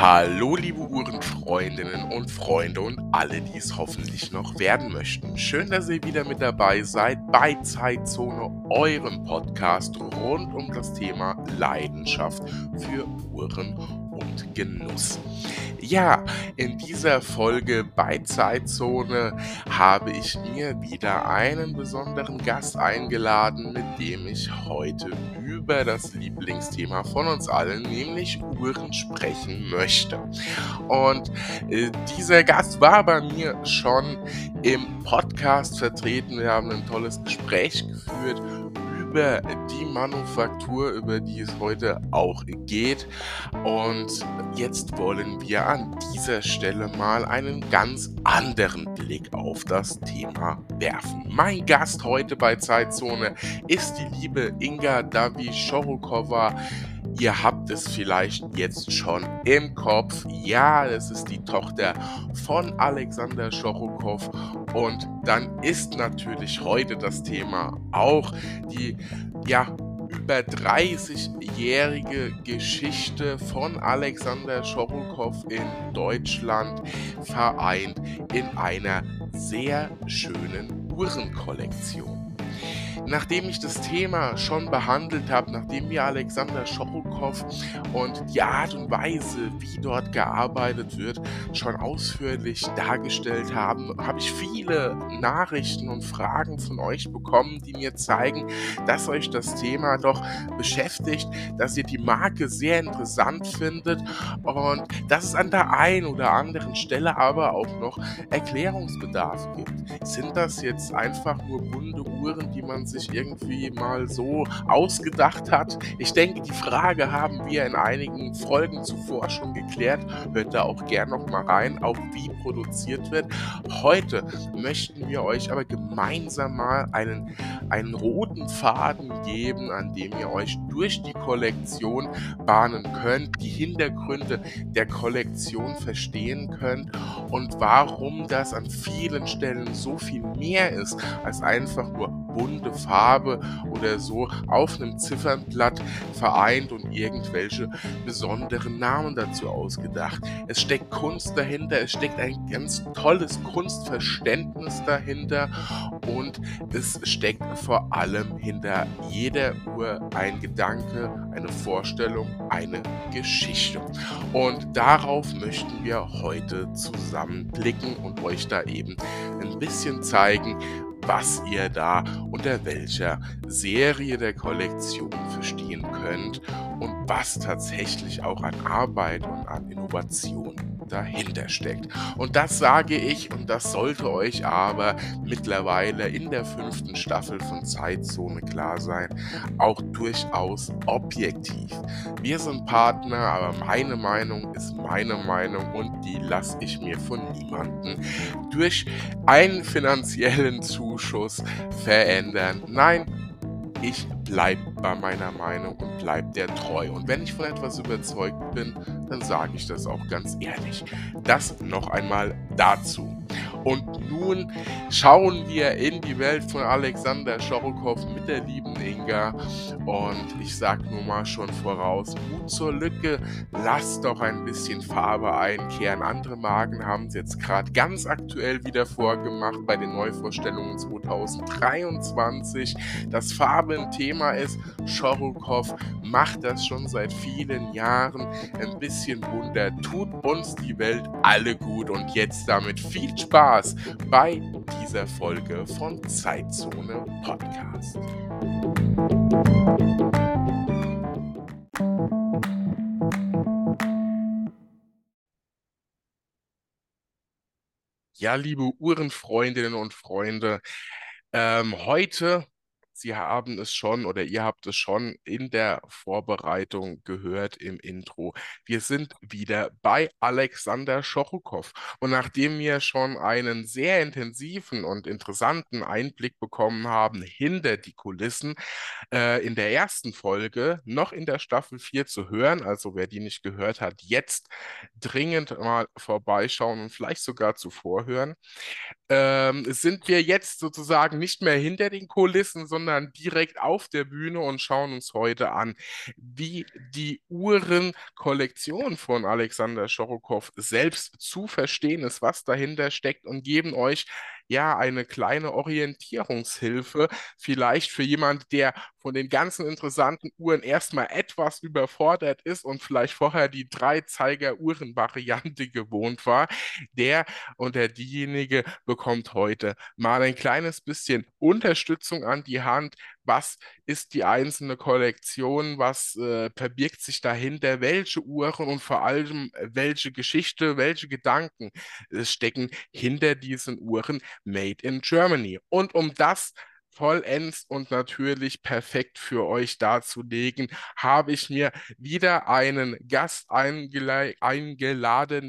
Hallo, liebe Uhrenfreundinnen und Freunde und alle, die es hoffentlich noch werden möchten. Schön, dass ihr wieder mit dabei seid bei Zeitzone, eurem Podcast rund um das Thema Leidenschaft für Uhren und Genuss. Ja, in dieser Folge bei Zeitzone habe ich mir wieder einen besonderen Gast eingeladen, mit dem ich heute über das Lieblingsthema von uns allen, nämlich Uhren, sprechen möchte. Und äh, dieser Gast war bei mir schon im Podcast vertreten. Wir haben ein tolles Gespräch geführt über die Manufaktur, über die es heute auch geht. Und jetzt wollen wir an dieser Stelle mal einen ganz anderen Blick auf das Thema werfen. Mein Gast heute bei Zeitzone ist die liebe Inga Davi Shorokova. Ihr habt es vielleicht jetzt schon im Kopf. Ja, das ist die Tochter von Alexander Schorokow. Und dann ist natürlich heute das Thema auch die, ja, über 30-jährige Geschichte von Alexander Schorokow in Deutschland vereint in einer sehr schönen Uhrenkollektion. Nachdem ich das Thema schon behandelt habe, nachdem wir Alexander Schorokow und die Art und Weise, wie dort gearbeitet wird, schon ausführlich dargestellt haben, habe ich viele Nachrichten und Fragen von euch bekommen, die mir zeigen, dass euch das Thema doch beschäftigt, dass ihr die Marke sehr interessant findet und dass es an der einen oder anderen Stelle aber auch noch Erklärungsbedarf gibt. Sind das jetzt einfach nur bunte Uhren, die man sich irgendwie mal so ausgedacht hat. Ich denke, die Frage haben wir in einigen Folgen zuvor schon geklärt. Hört da auch gern noch mal rein, auch wie produziert wird. Heute möchten wir euch aber gemeinsam mal einen, einen roten Faden geben, an dem ihr euch durch die Kollektion bahnen könnt, die Hintergründe der Kollektion verstehen könnt und warum das an vielen Stellen so viel mehr ist als einfach nur bunte Farbe oder so auf einem Ziffernblatt vereint und irgendwelche besonderen Namen dazu ausgedacht. Es steckt Kunst dahinter, es steckt ein ganz tolles Kunstverständnis dahinter und es steckt vor allem hinter jeder Uhr ein Gedanke, eine Vorstellung, eine Geschichte. Und darauf möchten wir heute zusammen blicken und euch da eben ein bisschen zeigen, was ihr da unter welcher Serie der Kollektion verstehen könnt und was tatsächlich auch an Arbeit und an Innovation dahinter steckt. Und das sage ich und das sollte euch aber mittlerweile in der fünften Staffel von Zeitzone klar sein, auch durchaus objektiv. Wir sind Partner, aber meine Meinung ist meine Meinung und die lasse ich mir von niemandem durch einen finanziellen Zuschuss verändern. Nein, ich bleibe bei meiner Meinung und bleibe der treu. Und wenn ich von etwas überzeugt bin, dann sage ich das auch ganz ehrlich. Das noch einmal dazu. Und nun schauen wir in die Welt von Alexander Schorokow mit der lieben Inga. Und ich sag nur mal schon voraus, Mut zur Lücke, lasst doch ein bisschen Farbe einkehren. Andere Marken haben es jetzt gerade ganz aktuell wieder vorgemacht bei den Neuvorstellungen 2023. Das Farbe ein Thema ist, Schorokow macht das schon seit vielen Jahren ein bisschen bunter, tut uns die Welt alle gut und jetzt damit viel Spaß bei dieser Folge von Zeitzone Podcast. Ja, liebe Uhrenfreundinnen und Freunde, ähm, heute Sie haben es schon oder ihr habt es schon in der Vorbereitung gehört im Intro. Wir sind wieder bei Alexander Schorukow. Und nachdem wir schon einen sehr intensiven und interessanten Einblick bekommen haben hinter die Kulissen, äh, in der ersten Folge noch in der Staffel 4 zu hören, also wer die nicht gehört hat, jetzt dringend mal vorbeischauen und vielleicht sogar zuvor hören ähm, sind wir jetzt sozusagen nicht mehr hinter den Kulissen, sondern direkt auf der Bühne und schauen uns heute an, wie die Uhrenkollektion von Alexander Schorokow selbst zu verstehen ist, was dahinter steckt und geben euch ja eine kleine Orientierungshilfe, vielleicht für jemand, der von den ganzen interessanten Uhren erstmal etwas überfordert ist und vielleicht vorher die Dreizeiger-Uhren-Variante gewohnt war, der oder diejenige bekommt heute mal ein kleines bisschen Unterstützung an die Hand, was ist die einzelne Kollektion, was äh, verbirgt sich dahinter, welche Uhren und vor allem äh, welche Geschichte, welche Gedanken äh, stecken hinter diesen Uhren Made in Germany. Und um das vollends und natürlich perfekt für euch darzulegen, habe ich mir wieder einen Gast eingeladen.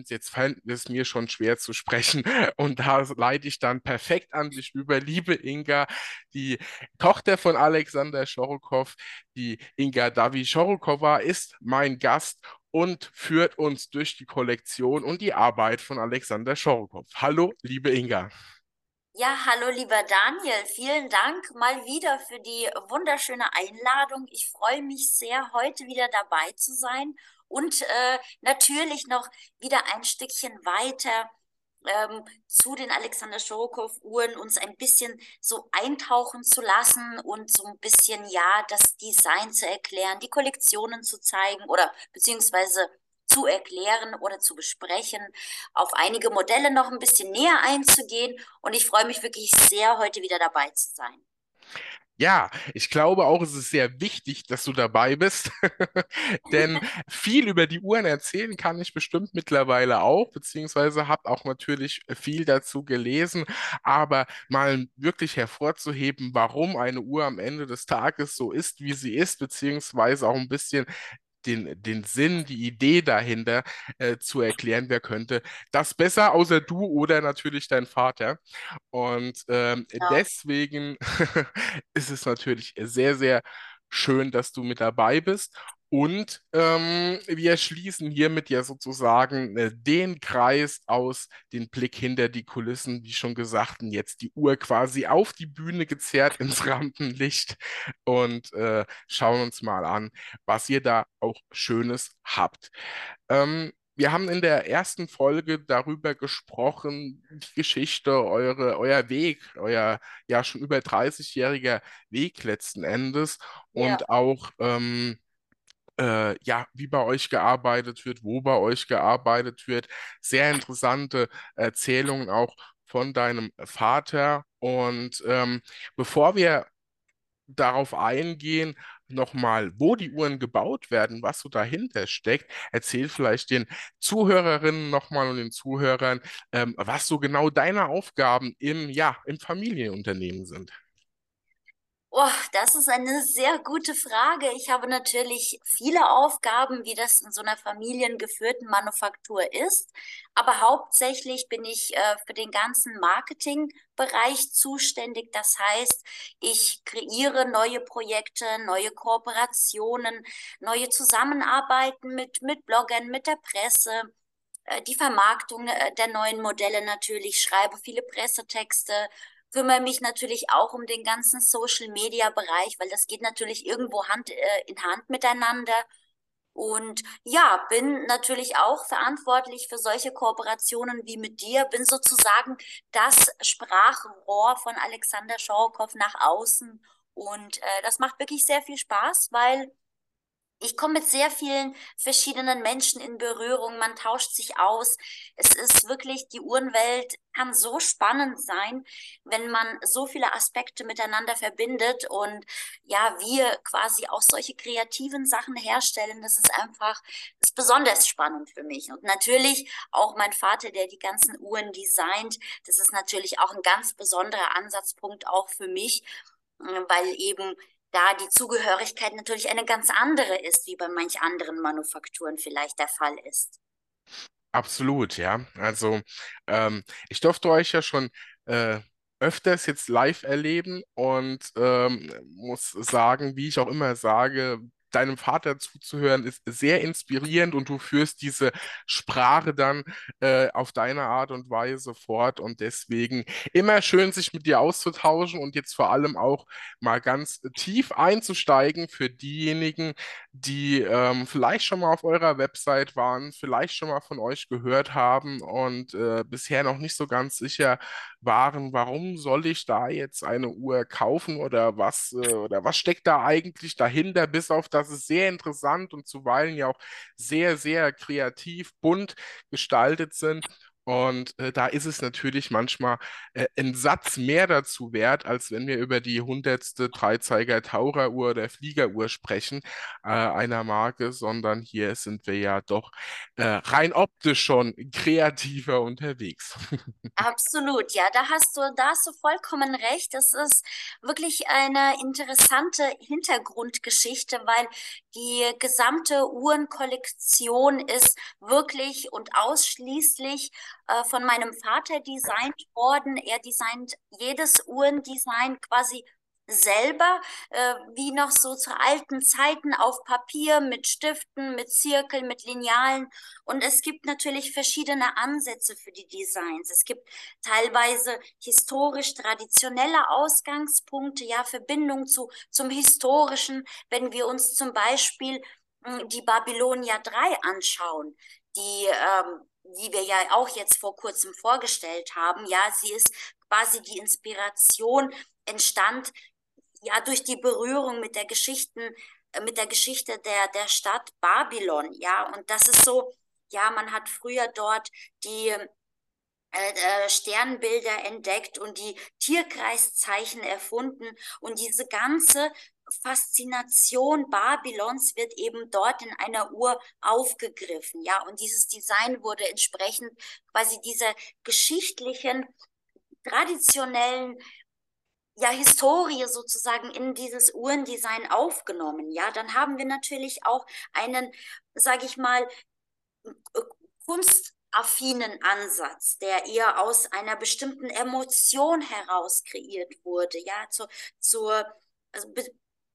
Jetzt fällt es mir schon schwer zu sprechen und da leite ich dann perfekt an dich über. Liebe Inga, die Tochter von Alexander Schorokow, die Inga Davi Schorokowa, ist mein Gast und führt uns durch die Kollektion und die Arbeit von Alexander Schorokow. Hallo, liebe Inga. Ja, hallo lieber Daniel, vielen Dank mal wieder für die wunderschöne Einladung. Ich freue mich sehr, heute wieder dabei zu sein und äh, natürlich noch wieder ein Stückchen weiter ähm, zu den Alexander Schorokow-Uhren uns ein bisschen so eintauchen zu lassen und so ein bisschen, ja, das Design zu erklären, die Kollektionen zu zeigen oder beziehungsweise zu erklären oder zu besprechen, auf einige Modelle noch ein bisschen näher einzugehen. Und ich freue mich wirklich sehr, heute wieder dabei zu sein. Ja, ich glaube auch, es ist sehr wichtig, dass du dabei bist, denn viel über die Uhren erzählen kann ich bestimmt mittlerweile auch, beziehungsweise habe auch natürlich viel dazu gelesen, aber mal wirklich hervorzuheben, warum eine Uhr am Ende des Tages so ist, wie sie ist, beziehungsweise auch ein bisschen den, den Sinn, die Idee dahinter äh, zu erklären, wer könnte das besser, außer du oder natürlich dein Vater. Und ähm, ja. deswegen ist es natürlich sehr, sehr schön, dass du mit dabei bist. Und ähm, wir schließen hiermit ja sozusagen äh, den Kreis aus den Blick hinter die Kulissen, wie schon gesagt, und jetzt die Uhr quasi auf die Bühne gezerrt ins Rampenlicht und äh, schauen uns mal an, was ihr da auch Schönes habt. Ähm, wir haben in der ersten Folge darüber gesprochen, die Geschichte, eure, euer Weg, euer ja schon über 30-jähriger Weg letzten Endes und ja. auch ähm, äh, ja, wie bei euch gearbeitet wird, wo bei euch gearbeitet wird. Sehr interessante Erzählungen auch von deinem Vater. Und ähm, bevor wir darauf eingehen, nochmal, wo die Uhren gebaut werden, was so dahinter steckt, erzähl vielleicht den Zuhörerinnen nochmal und den Zuhörern, ähm, was so genau deine Aufgaben im, ja, im Familienunternehmen sind. Oh, das ist eine sehr gute Frage. Ich habe natürlich viele Aufgaben, wie das in so einer familiengeführten Manufaktur ist. Aber hauptsächlich bin ich äh, für den ganzen Marketingbereich zuständig. Das heißt, ich kreiere neue Projekte, neue Kooperationen, neue Zusammenarbeiten mit, mit Bloggern, mit der Presse äh, die Vermarktung äh, der neuen Modelle natürlich, schreibe viele Pressetexte, kümmere mich natürlich auch um den ganzen Social-Media-Bereich, weil das geht natürlich irgendwo Hand äh, in Hand miteinander. Und ja, bin natürlich auch verantwortlich für solche Kooperationen wie mit dir, bin sozusagen das Sprachrohr von Alexander Schorokow nach außen. Und äh, das macht wirklich sehr viel Spaß, weil ich komme mit sehr vielen verschiedenen Menschen in Berührung, man tauscht sich aus. Es ist wirklich, die Uhrenwelt kann so spannend sein, wenn man so viele Aspekte miteinander verbindet und ja, wir quasi auch solche kreativen Sachen herstellen. Das ist einfach, das ist besonders spannend für mich. Und natürlich auch mein Vater, der die ganzen Uhren designt. Das ist natürlich auch ein ganz besonderer Ansatzpunkt auch für mich, weil eben da die Zugehörigkeit natürlich eine ganz andere ist, wie bei manch anderen Manufakturen vielleicht der Fall ist. Absolut, ja. Also ähm, ich durfte euch ja schon äh, öfters jetzt live erleben und ähm, muss sagen, wie ich auch immer sage, deinem Vater zuzuhören ist sehr inspirierend und du führst diese Sprache dann äh, auf deine Art und Weise fort und deswegen immer schön, sich mit dir auszutauschen und jetzt vor allem auch mal ganz tief einzusteigen für diejenigen, die ähm, vielleicht schon mal auf eurer Website waren, vielleicht schon mal von euch gehört haben und äh, bisher noch nicht so ganz sicher waren, warum soll ich da jetzt eine Uhr kaufen oder was äh, oder was steckt da eigentlich dahinter, bis auf das es sehr interessant und zuweilen ja auch sehr, sehr kreativ, bunt gestaltet sind. Und äh, da ist es natürlich manchmal äh, ein Satz mehr dazu wert, als wenn wir über die hundertste Dreizeiger Taucheruhr oder Fliegeruhr sprechen äh, einer Marke, sondern hier sind wir ja doch äh, rein optisch schon kreativer unterwegs. Absolut, ja, da hast du, da hast du vollkommen recht. Das ist wirklich eine interessante Hintergrundgeschichte, weil die gesamte Uhrenkollektion ist wirklich und ausschließlich äh, von meinem Vater designt worden. Er designt jedes Uhrendesign quasi selber, äh, wie noch so zu alten Zeiten auf Papier mit Stiften, mit Zirkeln, mit Linealen. Und es gibt natürlich verschiedene Ansätze für die Designs. Es gibt teilweise historisch traditionelle Ausgangspunkte, ja, Verbindung zu, zum Historischen. Wenn wir uns zum Beispiel hm, die Babylonia 3 anschauen, die, ähm, die wir ja auch jetzt vor kurzem vorgestellt haben. Ja, sie ist quasi die Inspiration entstand ja durch die Berührung mit der Geschichten, äh, mit der Geschichte der, der Stadt Babylon, ja, und das ist so, ja, man hat früher dort die äh, äh, Sternbilder entdeckt und die Tierkreiszeichen erfunden und diese ganze Faszination Babylons wird eben dort in einer Uhr aufgegriffen, ja, und dieses Design wurde entsprechend quasi dieser geschichtlichen, traditionellen ja, Historie sozusagen in dieses Uhrendesign aufgenommen. Ja, dann haben wir natürlich auch einen, sage ich mal, kunstaffinen Ansatz, der eher aus einer bestimmten Emotion heraus kreiert wurde. Ja, zur, zur also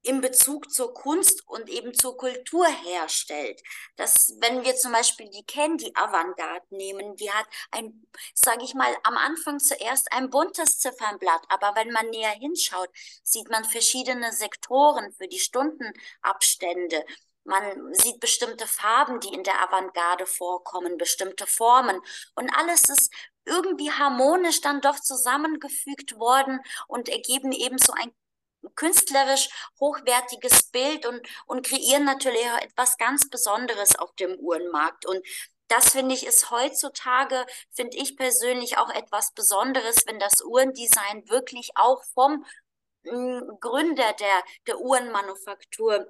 in Bezug zur Kunst und eben zur Kultur herstellt. Das, wenn wir zum Beispiel die Candy Avantgarde nehmen, die hat ein, sage ich mal, am Anfang zuerst ein buntes Ziffernblatt, aber wenn man näher hinschaut, sieht man verschiedene Sektoren für die Stundenabstände. Man sieht bestimmte Farben, die in der Avantgarde vorkommen, bestimmte Formen. Und alles ist irgendwie harmonisch dann doch zusammengefügt worden und ergeben eben so ein künstlerisch hochwertiges Bild und, und kreieren natürlich auch etwas ganz Besonderes auf dem Uhrenmarkt. Und das finde ich ist heutzutage, finde ich persönlich auch etwas Besonderes, wenn das Uhrendesign wirklich auch vom hm, Gründer der, der Uhrenmanufaktur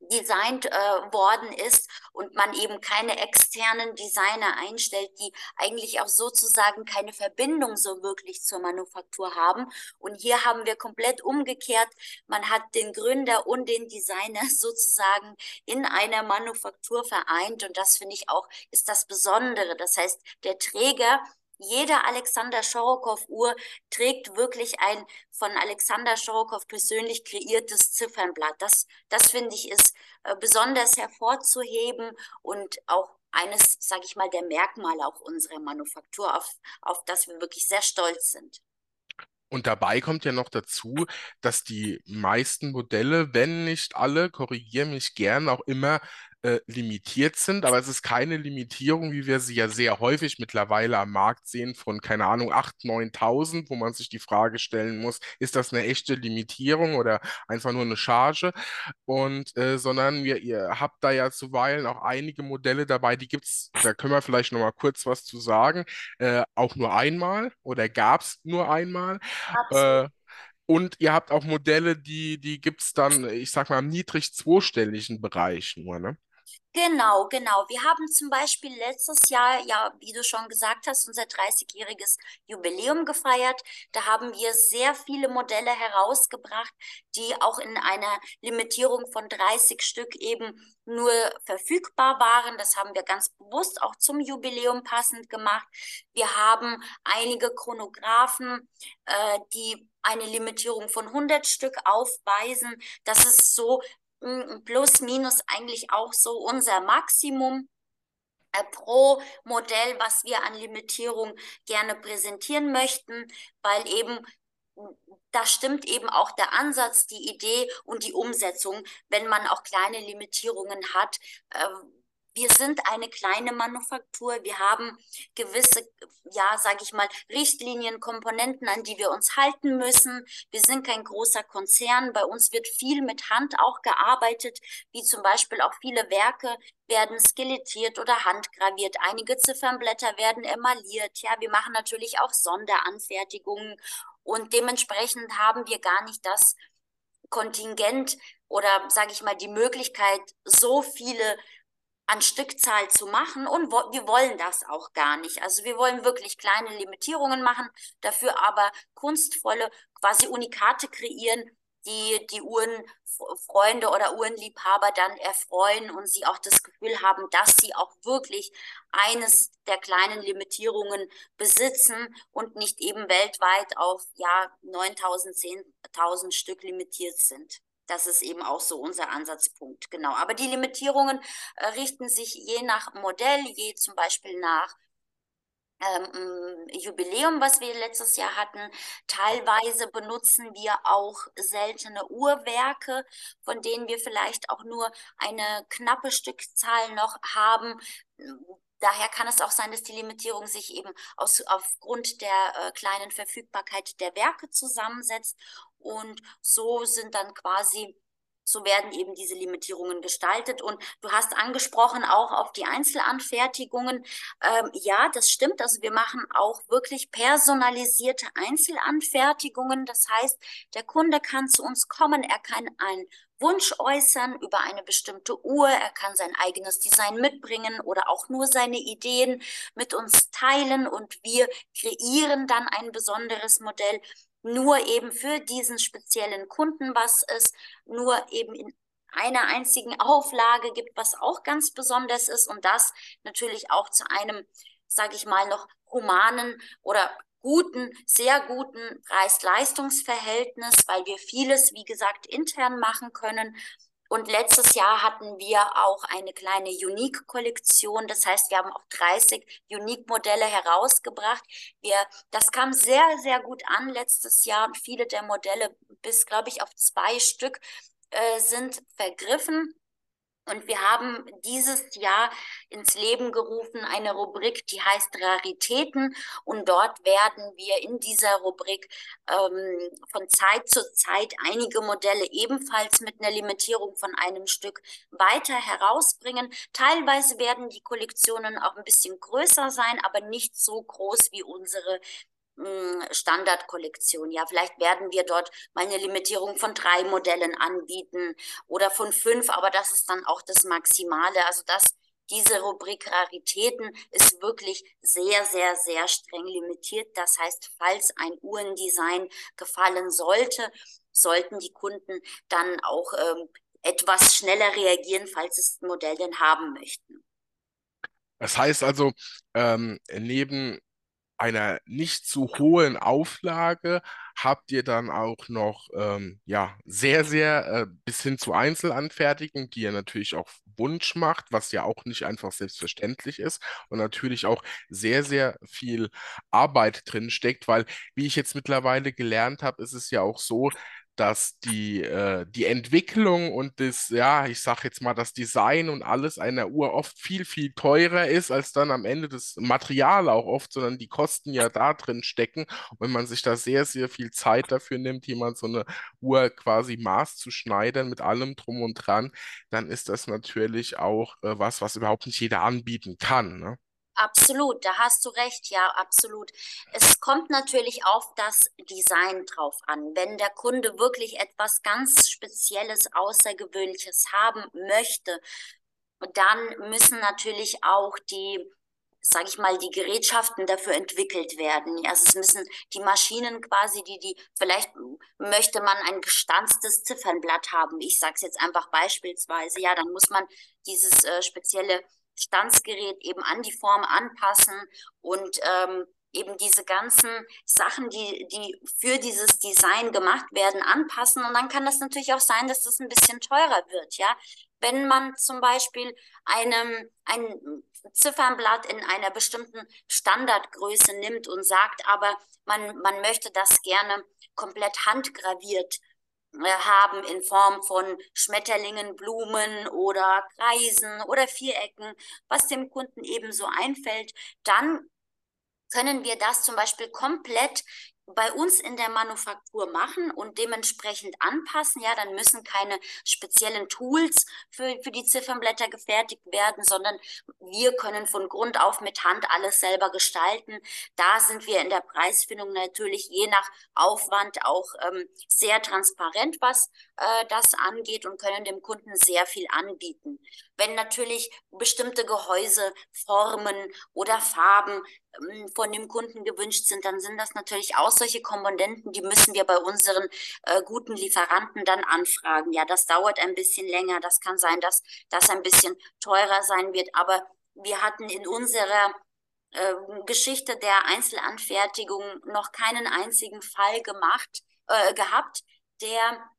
designt äh, worden ist und man eben keine externen Designer einstellt, die eigentlich auch sozusagen keine Verbindung so wirklich zur Manufaktur haben. Und hier haben wir komplett umgekehrt. Man hat den Gründer und den Designer sozusagen in einer Manufaktur vereint und das finde ich auch ist das Besondere. Das heißt, der Träger jede Alexander Schorokow-Uhr trägt wirklich ein von Alexander Schorokow persönlich kreiertes Ziffernblatt. Das, das finde ich ist äh, besonders hervorzuheben und auch eines, sage ich mal, der Merkmale auch unserer Manufaktur, auf, auf das wir wirklich sehr stolz sind. Und dabei kommt ja noch dazu, dass die meisten Modelle, wenn nicht alle, korrigiere mich gern, auch immer äh, limitiert sind, aber es ist keine Limitierung, wie wir sie ja sehr häufig mittlerweile am Markt sehen, von, keine Ahnung, 8.000, 9.000, wo man sich die Frage stellen muss, ist das eine echte Limitierung oder einfach nur eine Charge? Und, äh, sondern wir, ihr habt da ja zuweilen auch einige Modelle dabei, die gibt es, da können wir vielleicht nochmal kurz was zu sagen, äh, auch nur einmal oder gab es nur einmal. Äh, und ihr habt auch Modelle, die, die gibt es dann, ich sag mal, im niedrig zweistelligen Bereich nur, ne? Genau, genau. Wir haben zum Beispiel letztes Jahr, ja, wie du schon gesagt hast, unser 30-jähriges Jubiläum gefeiert. Da haben wir sehr viele Modelle herausgebracht, die auch in einer Limitierung von 30 Stück eben nur verfügbar waren. Das haben wir ganz bewusst auch zum Jubiläum passend gemacht. Wir haben einige Chronographen, äh, die eine Limitierung von 100 Stück aufweisen. Das ist so plus minus eigentlich auch so unser Maximum äh, pro Modell, was wir an Limitierung gerne präsentieren möchten, weil eben da stimmt eben auch der Ansatz, die Idee und die Umsetzung, wenn man auch kleine Limitierungen hat. Wir sind eine kleine Manufaktur. Wir haben gewisse, ja, sage ich mal, Richtlinien, Komponenten, an die wir uns halten müssen. Wir sind kein großer Konzern. Bei uns wird viel mit Hand auch gearbeitet, wie zum Beispiel auch viele Werke werden skelettiert oder handgraviert. Einige Ziffernblätter werden emailliert. Ja, wir machen natürlich auch Sonderanfertigungen und dementsprechend haben wir gar nicht das Kontingent oder sage ich mal die Möglichkeit, so viele an Stückzahl zu machen und wo, wir wollen das auch gar nicht. Also wir wollen wirklich kleine Limitierungen machen, dafür aber kunstvolle, quasi Unikate kreieren, die die Uhrenfreunde oder Uhrenliebhaber dann erfreuen und sie auch das Gefühl haben, dass sie auch wirklich eines der kleinen Limitierungen besitzen und nicht eben weltweit auf ja 9000, 10.000 Stück limitiert sind. Das ist eben auch so unser Ansatzpunkt, genau. Aber die Limitierungen äh, richten sich je nach Modell, je zum Beispiel nach ähm, Jubiläum, was wir letztes Jahr hatten. Teilweise benutzen wir auch seltene Uhrwerke, von denen wir vielleicht auch nur eine knappe Stückzahl noch haben. Daher kann es auch sein, dass die Limitierung sich eben aus, aufgrund der äh, kleinen Verfügbarkeit der Werke zusammensetzt. Und so sind dann quasi so werden eben diese Limitierungen gestaltet. Und du hast angesprochen auch auf die Einzelanfertigungen. Ähm, ja, das stimmt. Also wir machen auch wirklich personalisierte Einzelanfertigungen. Das heißt, der Kunde kann zu uns kommen, er kann ein Wunsch äußern über eine bestimmte Uhr. Er kann sein eigenes Design mitbringen oder auch nur seine Ideen mit uns teilen und wir kreieren dann ein besonderes Modell nur eben für diesen speziellen Kunden, was es nur eben in einer einzigen Auflage gibt, was auch ganz besonders ist und das natürlich auch zu einem, sage ich mal, noch humanen oder guten, sehr guten Preis-Leistungs-Verhältnis, weil wir vieles, wie gesagt, intern machen können. Und letztes Jahr hatten wir auch eine kleine Unique-Kollektion. Das heißt, wir haben auch 30 Unique-Modelle herausgebracht. Wir, das kam sehr, sehr gut an letztes Jahr und viele der Modelle, bis, glaube ich, auf zwei Stück, äh, sind vergriffen. Und wir haben dieses Jahr ins Leben gerufen eine Rubrik, die heißt Raritäten. Und dort werden wir in dieser Rubrik ähm, von Zeit zu Zeit einige Modelle ebenfalls mit einer Limitierung von einem Stück weiter herausbringen. Teilweise werden die Kollektionen auch ein bisschen größer sein, aber nicht so groß wie unsere Standardkollektion. Ja, vielleicht werden wir dort mal eine Limitierung von drei Modellen anbieten oder von fünf, aber das ist dann auch das Maximale. Also das, diese Rubrik Raritäten ist wirklich sehr, sehr, sehr streng limitiert. Das heißt, falls ein Uhrendesign gefallen sollte, sollten die Kunden dann auch ähm, etwas schneller reagieren, falls es das Modell denn haben möchten. Das heißt also, ähm, neben einer nicht zu hohen Auflage habt ihr dann auch noch ähm, ja sehr sehr äh, bis hin zu Einzelanfertigung, die ihr natürlich auch Wunsch macht, was ja auch nicht einfach selbstverständlich ist und natürlich auch sehr sehr viel Arbeit drin steckt, weil wie ich jetzt mittlerweile gelernt habe, ist es ja auch so, dass die, äh, die Entwicklung und das, ja, ich sag jetzt mal, das Design und alles einer Uhr oft viel, viel teurer ist, als dann am Ende das Material auch oft, sondern die Kosten ja da drin stecken. Und wenn man sich da sehr, sehr viel Zeit dafür nimmt, jemand so eine Uhr quasi maßzuschneidern mit allem drum und dran, dann ist das natürlich auch äh, was, was überhaupt nicht jeder anbieten kann. Ne? Absolut, da hast du recht, ja, absolut. Es kommt natürlich auf das Design drauf an. Wenn der Kunde wirklich etwas ganz Spezielles, Außergewöhnliches haben möchte, dann müssen natürlich auch die, sage ich mal, die Gerätschaften dafür entwickelt werden. Also es müssen die Maschinen quasi, die die, vielleicht möchte man ein gestanztes Ziffernblatt haben. Ich sage es jetzt einfach beispielsweise, ja, dann muss man dieses äh, spezielle Stanzgerät eben an die Form anpassen und ähm, eben diese ganzen Sachen, die, die für dieses Design gemacht werden, anpassen. Und dann kann das natürlich auch sein, dass das ein bisschen teurer wird, ja. Wenn man zum Beispiel einem, ein Ziffernblatt in einer bestimmten Standardgröße nimmt und sagt, aber man, man möchte das gerne komplett handgraviert haben in Form von Schmetterlingen, Blumen oder Kreisen oder Vierecken, was dem Kunden eben so einfällt, dann können wir das zum Beispiel komplett bei uns in der Manufaktur machen und dementsprechend anpassen, ja, dann müssen keine speziellen Tools für, für die Ziffernblätter gefertigt werden, sondern wir können von Grund auf mit Hand alles selber gestalten. Da sind wir in der Preisfindung natürlich je nach Aufwand auch ähm, sehr transparent, was äh, das angeht und können dem Kunden sehr viel anbieten. Wenn natürlich bestimmte Gehäuse, Formen oder Farben von dem Kunden gewünscht sind, dann sind das natürlich auch solche Komponenten, die müssen wir bei unseren äh, guten Lieferanten dann anfragen. Ja, das dauert ein bisschen länger. Das kann sein, dass das ein bisschen teurer sein wird. Aber wir hatten in unserer äh, Geschichte der Einzelanfertigung noch keinen einzigen Fall gemacht, äh, gehabt, der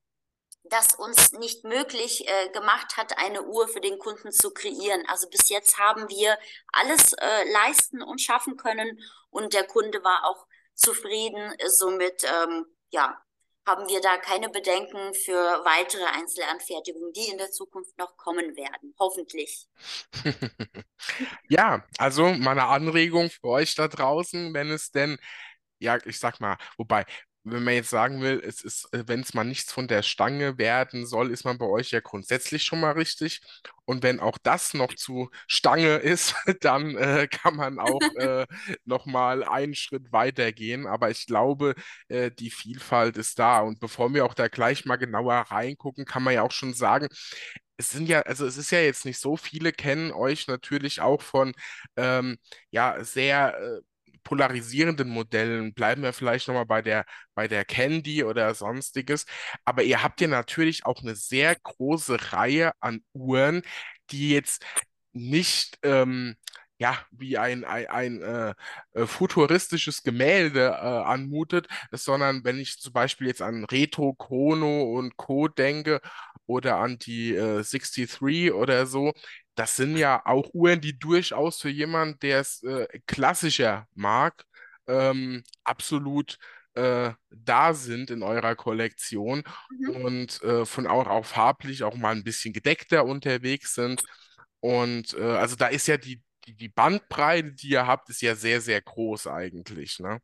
das uns nicht möglich äh, gemacht hat, eine Uhr für den Kunden zu kreieren. Also bis jetzt haben wir alles äh, leisten und schaffen können und der Kunde war auch zufrieden. Somit, ähm, ja, haben wir da keine Bedenken für weitere Einzelanfertigungen, die in der Zukunft noch kommen werden. Hoffentlich. ja, also meine Anregung für euch da draußen, wenn es denn ja, ich sag mal, wobei, wenn man jetzt sagen will, es ist, äh, wenn es mal nichts von der Stange werden soll, ist man bei euch ja grundsätzlich schon mal richtig. Und wenn auch das noch zu Stange ist, dann äh, kann man auch äh, noch mal einen Schritt weiter gehen. Aber ich glaube, äh, die Vielfalt ist da. Und bevor wir auch da gleich mal genauer reingucken, kann man ja auch schon sagen, es sind ja, also es ist ja jetzt nicht so viele kennen euch natürlich auch von ähm, ja sehr äh, polarisierenden Modellen, bleiben wir vielleicht nochmal bei der, bei der Candy oder sonstiges, aber ihr habt ja natürlich auch eine sehr große Reihe an Uhren, die jetzt nicht ähm, ja, wie ein, ein, ein äh, äh futuristisches Gemälde äh, anmutet, sondern wenn ich zum Beispiel jetzt an Retro, Chrono und Co. denke oder an die äh, 63 oder so, das sind ja auch Uhren, die durchaus für jemanden, der es äh, klassischer mag, ähm, absolut äh, da sind in eurer Kollektion mhm. und äh, von auch, auch farblich auch mal ein bisschen gedeckter unterwegs sind. Und äh, also da ist ja die, die, die Bandbreite, die ihr habt, ist ja sehr, sehr groß eigentlich, ne?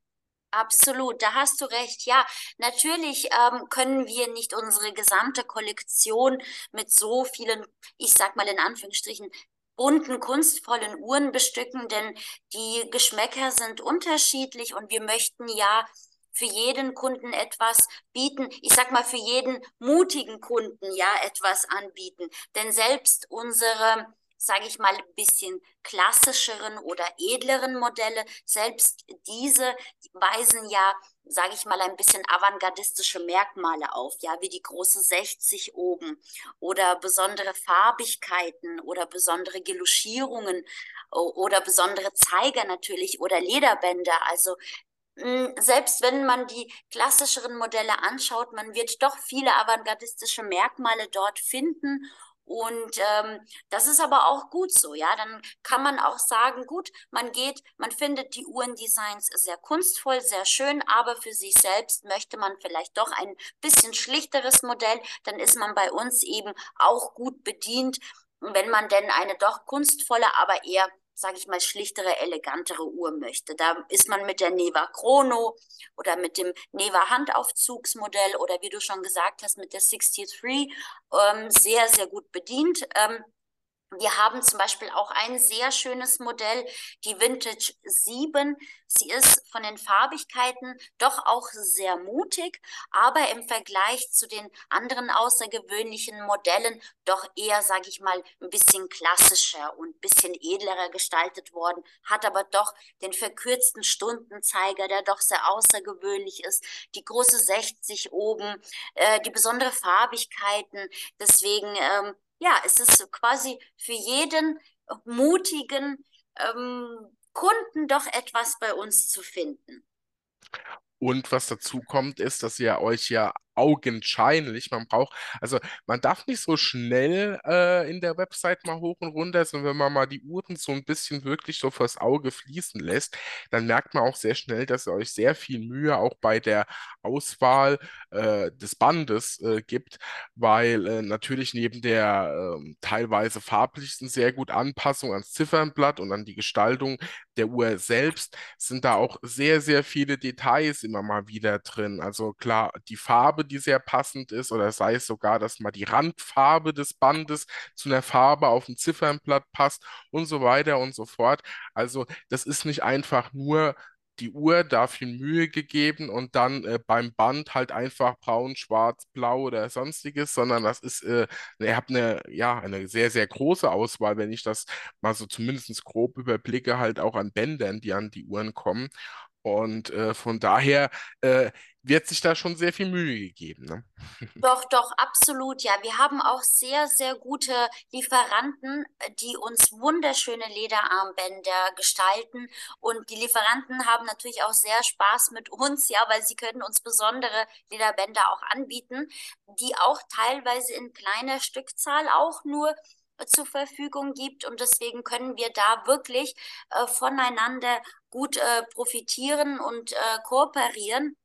Absolut, da hast du recht. Ja, natürlich ähm, können wir nicht unsere gesamte Kollektion mit so vielen, ich sag mal in Anführungsstrichen, bunten, kunstvollen Uhren bestücken, denn die Geschmäcker sind unterschiedlich und wir möchten ja für jeden Kunden etwas bieten. Ich sag mal, für jeden mutigen Kunden ja etwas anbieten. Denn selbst unsere sage ich mal, ein bisschen klassischeren oder edleren Modelle, selbst diese weisen ja, sage ich mal, ein bisschen avantgardistische Merkmale auf, ja, wie die große 60 oben oder besondere Farbigkeiten oder besondere Geluschierungen oder besondere Zeiger natürlich oder Lederbänder. Also hm, selbst wenn man die klassischeren Modelle anschaut, man wird doch viele avantgardistische Merkmale dort finden und ähm, das ist aber auch gut so, ja. Dann kann man auch sagen, gut, man geht, man findet die Uhrendesigns sehr kunstvoll, sehr schön, aber für sich selbst möchte man vielleicht doch ein bisschen schlichteres Modell, dann ist man bei uns eben auch gut bedient, wenn man denn eine doch kunstvolle, aber eher sage ich mal, schlichtere, elegantere Uhr möchte. Da ist man mit der Neva Chrono oder mit dem Neva Handaufzugsmodell oder wie du schon gesagt hast, mit der 63 ähm, sehr, sehr gut bedient. Ähm, wir haben zum Beispiel auch ein sehr schönes Modell, die Vintage 7. Sie ist von den Farbigkeiten doch auch sehr mutig, aber im Vergleich zu den anderen außergewöhnlichen Modellen doch eher, sage ich mal, ein bisschen klassischer und ein bisschen edlerer gestaltet worden, hat aber doch den verkürzten Stundenzeiger, der doch sehr außergewöhnlich ist, die große 60 oben, äh, die besondere Farbigkeiten. Deswegen ähm, ja, es ist quasi für jeden mutigen, ähm, Kunden doch etwas bei uns zu finden. Und was dazu kommt, ist, dass ihr euch ja augenscheinlich, man braucht, also man darf nicht so schnell äh, in der Website mal hoch und runter, sondern wenn man mal die Uhren so ein bisschen wirklich so fürs Auge fließen lässt, dann merkt man auch sehr schnell, dass ihr euch sehr viel Mühe auch bei der Auswahl äh, des Bandes äh, gibt, weil äh, natürlich neben der ähm, teilweise farblichen sehr gut Anpassung ans Ziffernblatt und an die Gestaltung der Uhr selbst sind da auch sehr, sehr viele Details immer mal wieder drin. Also klar, die Farbe, die sehr passend ist, oder sei es sogar, dass mal die Randfarbe des Bandes zu einer Farbe auf dem Ziffernblatt passt und so weiter und so fort. Also das ist nicht einfach nur die Uhr dafür Mühe gegeben und dann äh, beim Band halt einfach braun, schwarz, blau oder sonstiges, sondern das ist, äh, ihr habt eine, ja, eine sehr, sehr große Auswahl, wenn ich das mal so zumindest grob überblicke, halt auch an Bändern, die an die Uhren kommen. Und äh, von daher äh, wird sich da schon sehr viel Mühe gegeben. Ne? Doch, doch, absolut. Ja, wir haben auch sehr, sehr gute Lieferanten, die uns wunderschöne Lederarmbänder gestalten. Und die Lieferanten haben natürlich auch sehr Spaß mit uns, ja, weil sie können uns besondere Lederbänder auch anbieten, die auch teilweise in kleiner Stückzahl auch nur zur Verfügung gibt und deswegen können wir da wirklich äh, voneinander gut äh, profitieren und äh, kooperieren.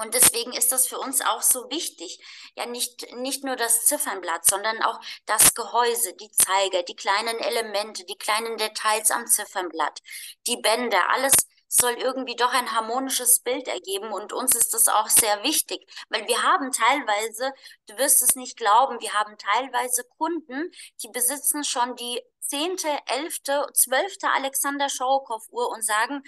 Und deswegen ist das für uns auch so wichtig. Ja, nicht, nicht nur das Ziffernblatt, sondern auch das Gehäuse, die Zeiger, die kleinen Elemente, die kleinen Details am Ziffernblatt, die Bänder, alles soll irgendwie doch ein harmonisches Bild ergeben. Und uns ist das auch sehr wichtig, weil wir haben teilweise, du wirst es nicht glauben, wir haben teilweise Kunden, die besitzen schon die zehnte, elfte, zwölfte Alexander Schaukow Uhr und sagen,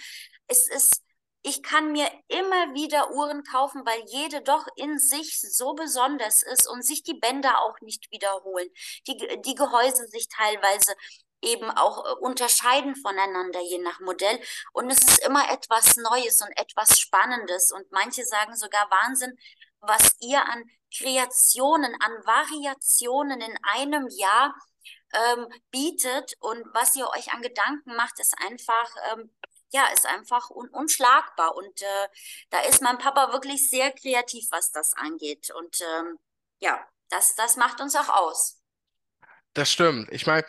es ist ich kann mir immer wieder Uhren kaufen, weil jede doch in sich so besonders ist und sich die Bänder auch nicht wiederholen. Die, die Gehäuse sich teilweise eben auch äh, unterscheiden voneinander, je nach Modell. Und es ist immer etwas Neues und etwas Spannendes. Und manche sagen sogar Wahnsinn, was ihr an Kreationen, an Variationen in einem Jahr ähm, bietet und was ihr euch an Gedanken macht, ist einfach ähm, ja, ist einfach un unschlagbar. Und äh, da ist mein Papa wirklich sehr kreativ, was das angeht. Und ähm, ja, das, das macht uns auch aus. Das stimmt. Ich meine,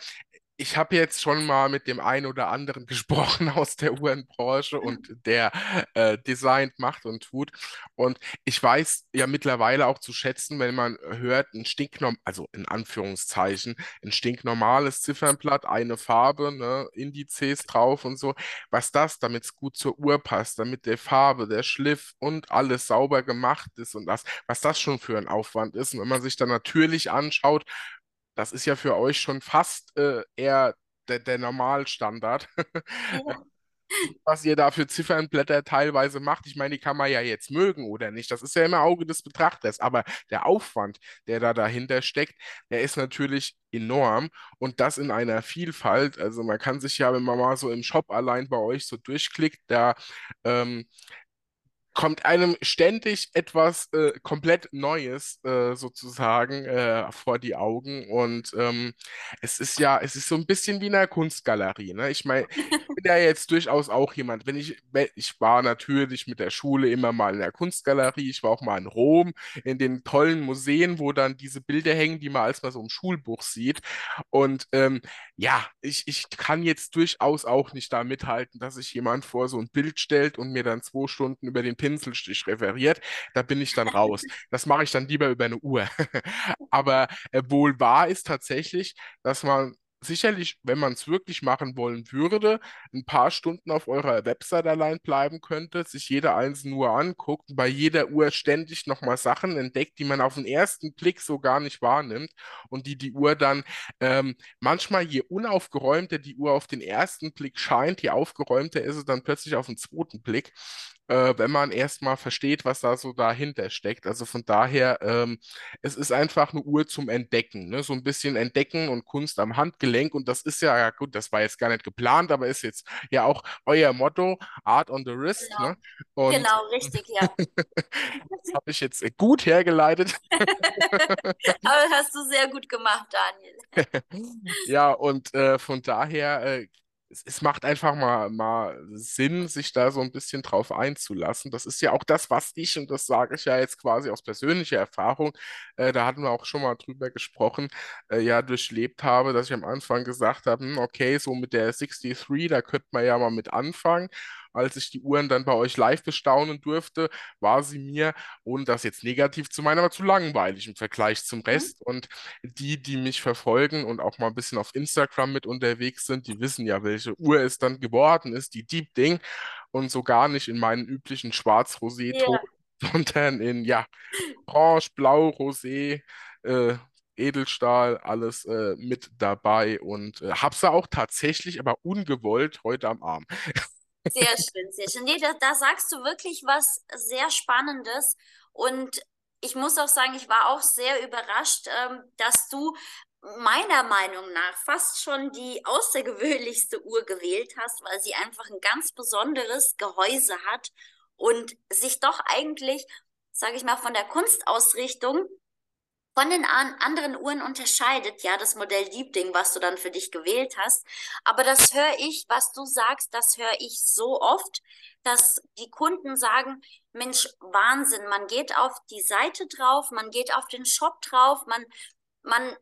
ich habe jetzt schon mal mit dem einen oder anderen gesprochen aus der Uhrenbranche und der äh, designt, macht und tut. Und ich weiß ja mittlerweile auch zu schätzen, wenn man hört, ein stinknorm, also in Anführungszeichen, ein stinknormales Ziffernblatt, eine Farbe, ne, Indizes drauf und so, was das, damit es gut zur Uhr passt, damit der Farbe, der Schliff und alles sauber gemacht ist und das, was das schon für ein Aufwand ist. Und wenn man sich dann natürlich anschaut, das ist ja für euch schon fast äh, eher der, der Normalstandard. Ja. Was ihr da für Ziffernblätter teilweise macht, ich meine, die kann man ja jetzt mögen oder nicht. Das ist ja immer Auge des Betrachters. Aber der Aufwand, der da dahinter steckt, der ist natürlich enorm. Und das in einer Vielfalt. Also man kann sich ja, wenn man mal so im Shop allein bei euch so durchklickt, da ähm, kommt einem ständig etwas äh, komplett Neues äh, sozusagen äh, vor die Augen und ähm, es ist ja, es ist so ein bisschen wie in einer Kunstgalerie. Ne? Ich meine, ich bin ja jetzt durchaus auch jemand, wenn ich, ich war natürlich mit der Schule immer mal in der Kunstgalerie, ich war auch mal in Rom, in den tollen Museen, wo dann diese Bilder hängen, die man als mal so im Schulbuch sieht und ähm, ja, ich, ich kann jetzt durchaus auch nicht da mithalten, dass sich jemand vor so ein Bild stellt und mir dann zwei Stunden über den Pinselstich referiert, da bin ich dann raus. Das mache ich dann lieber über eine Uhr. Aber äh, wohl wahr ist tatsächlich, dass man sicherlich, wenn man es wirklich machen wollen würde, ein paar Stunden auf eurer Website allein bleiben könnte, sich jede einzelne Uhr anguckt, bei jeder Uhr ständig nochmal Sachen entdeckt, die man auf den ersten Blick so gar nicht wahrnimmt und die die Uhr dann ähm, manchmal, je unaufgeräumter die Uhr auf den ersten Blick scheint, je aufgeräumter ist es dann plötzlich auf den zweiten Blick äh, wenn man erstmal versteht, was da so dahinter steckt. Also von daher, ähm, es ist einfach eine Uhr zum Entdecken, ne? so ein bisschen Entdecken und Kunst am Handgelenk. Und das ist ja, ja gut, das war jetzt gar nicht geplant, aber ist jetzt ja auch euer Motto, Art on the Wrist. Genau, ne? und genau richtig, ja. das habe ich jetzt gut hergeleitet. aber hast du sehr gut gemacht, Daniel. ja, und äh, von daher äh, es, es macht einfach mal, mal Sinn, sich da so ein bisschen drauf einzulassen. Das ist ja auch das, was ich, und das sage ich ja jetzt quasi aus persönlicher Erfahrung, äh, da hatten wir auch schon mal drüber gesprochen, äh, ja, durchlebt habe, dass ich am Anfang gesagt habe, hm, okay, so mit der 63, da könnte man ja mal mit anfangen als ich die Uhren dann bei euch live bestaunen durfte, war sie mir, ohne das jetzt negativ zu meinen, aber zu langweilig im Vergleich zum Mhm. Rest. Und die, die mich verfolgen und auch mal ein bisschen auf Instagram mit unterwegs sind, die wissen ja, welche Uhr es dann geworden ist, die Deep Ding. Und so gar nicht in meinen üblichen Schwarz-Rosé-Ton, Ja, sondern in, ja, Orange, Blau, Rosé, äh, Edelstahl, alles äh, mit dabei und äh, habe sie auch tatsächlich, aber ungewollt heute am Arm. sehr schön, sehr schön. Nee, da, da sagst du wirklich was sehr Spannendes. Und ich muss auch sagen, ich war auch sehr überrascht, ähm, dass du meiner Meinung nach fast schon die außergewöhnlichste Uhr gewählt hast, weil sie einfach ein ganz besonderes Gehäuse hat und sich doch eigentlich, sage ich mal, von der Kunstausrichtung von den an anderen Uhren unterscheidet, ja, das Modell Liebling, was du dann für dich gewählt hast. Aber das höre ich, was du sagst, das höre ich so oft, dass die Kunden sagen, Mensch, Wahnsinn, man geht auf die Seite drauf, man geht auf den Shop drauf, man, man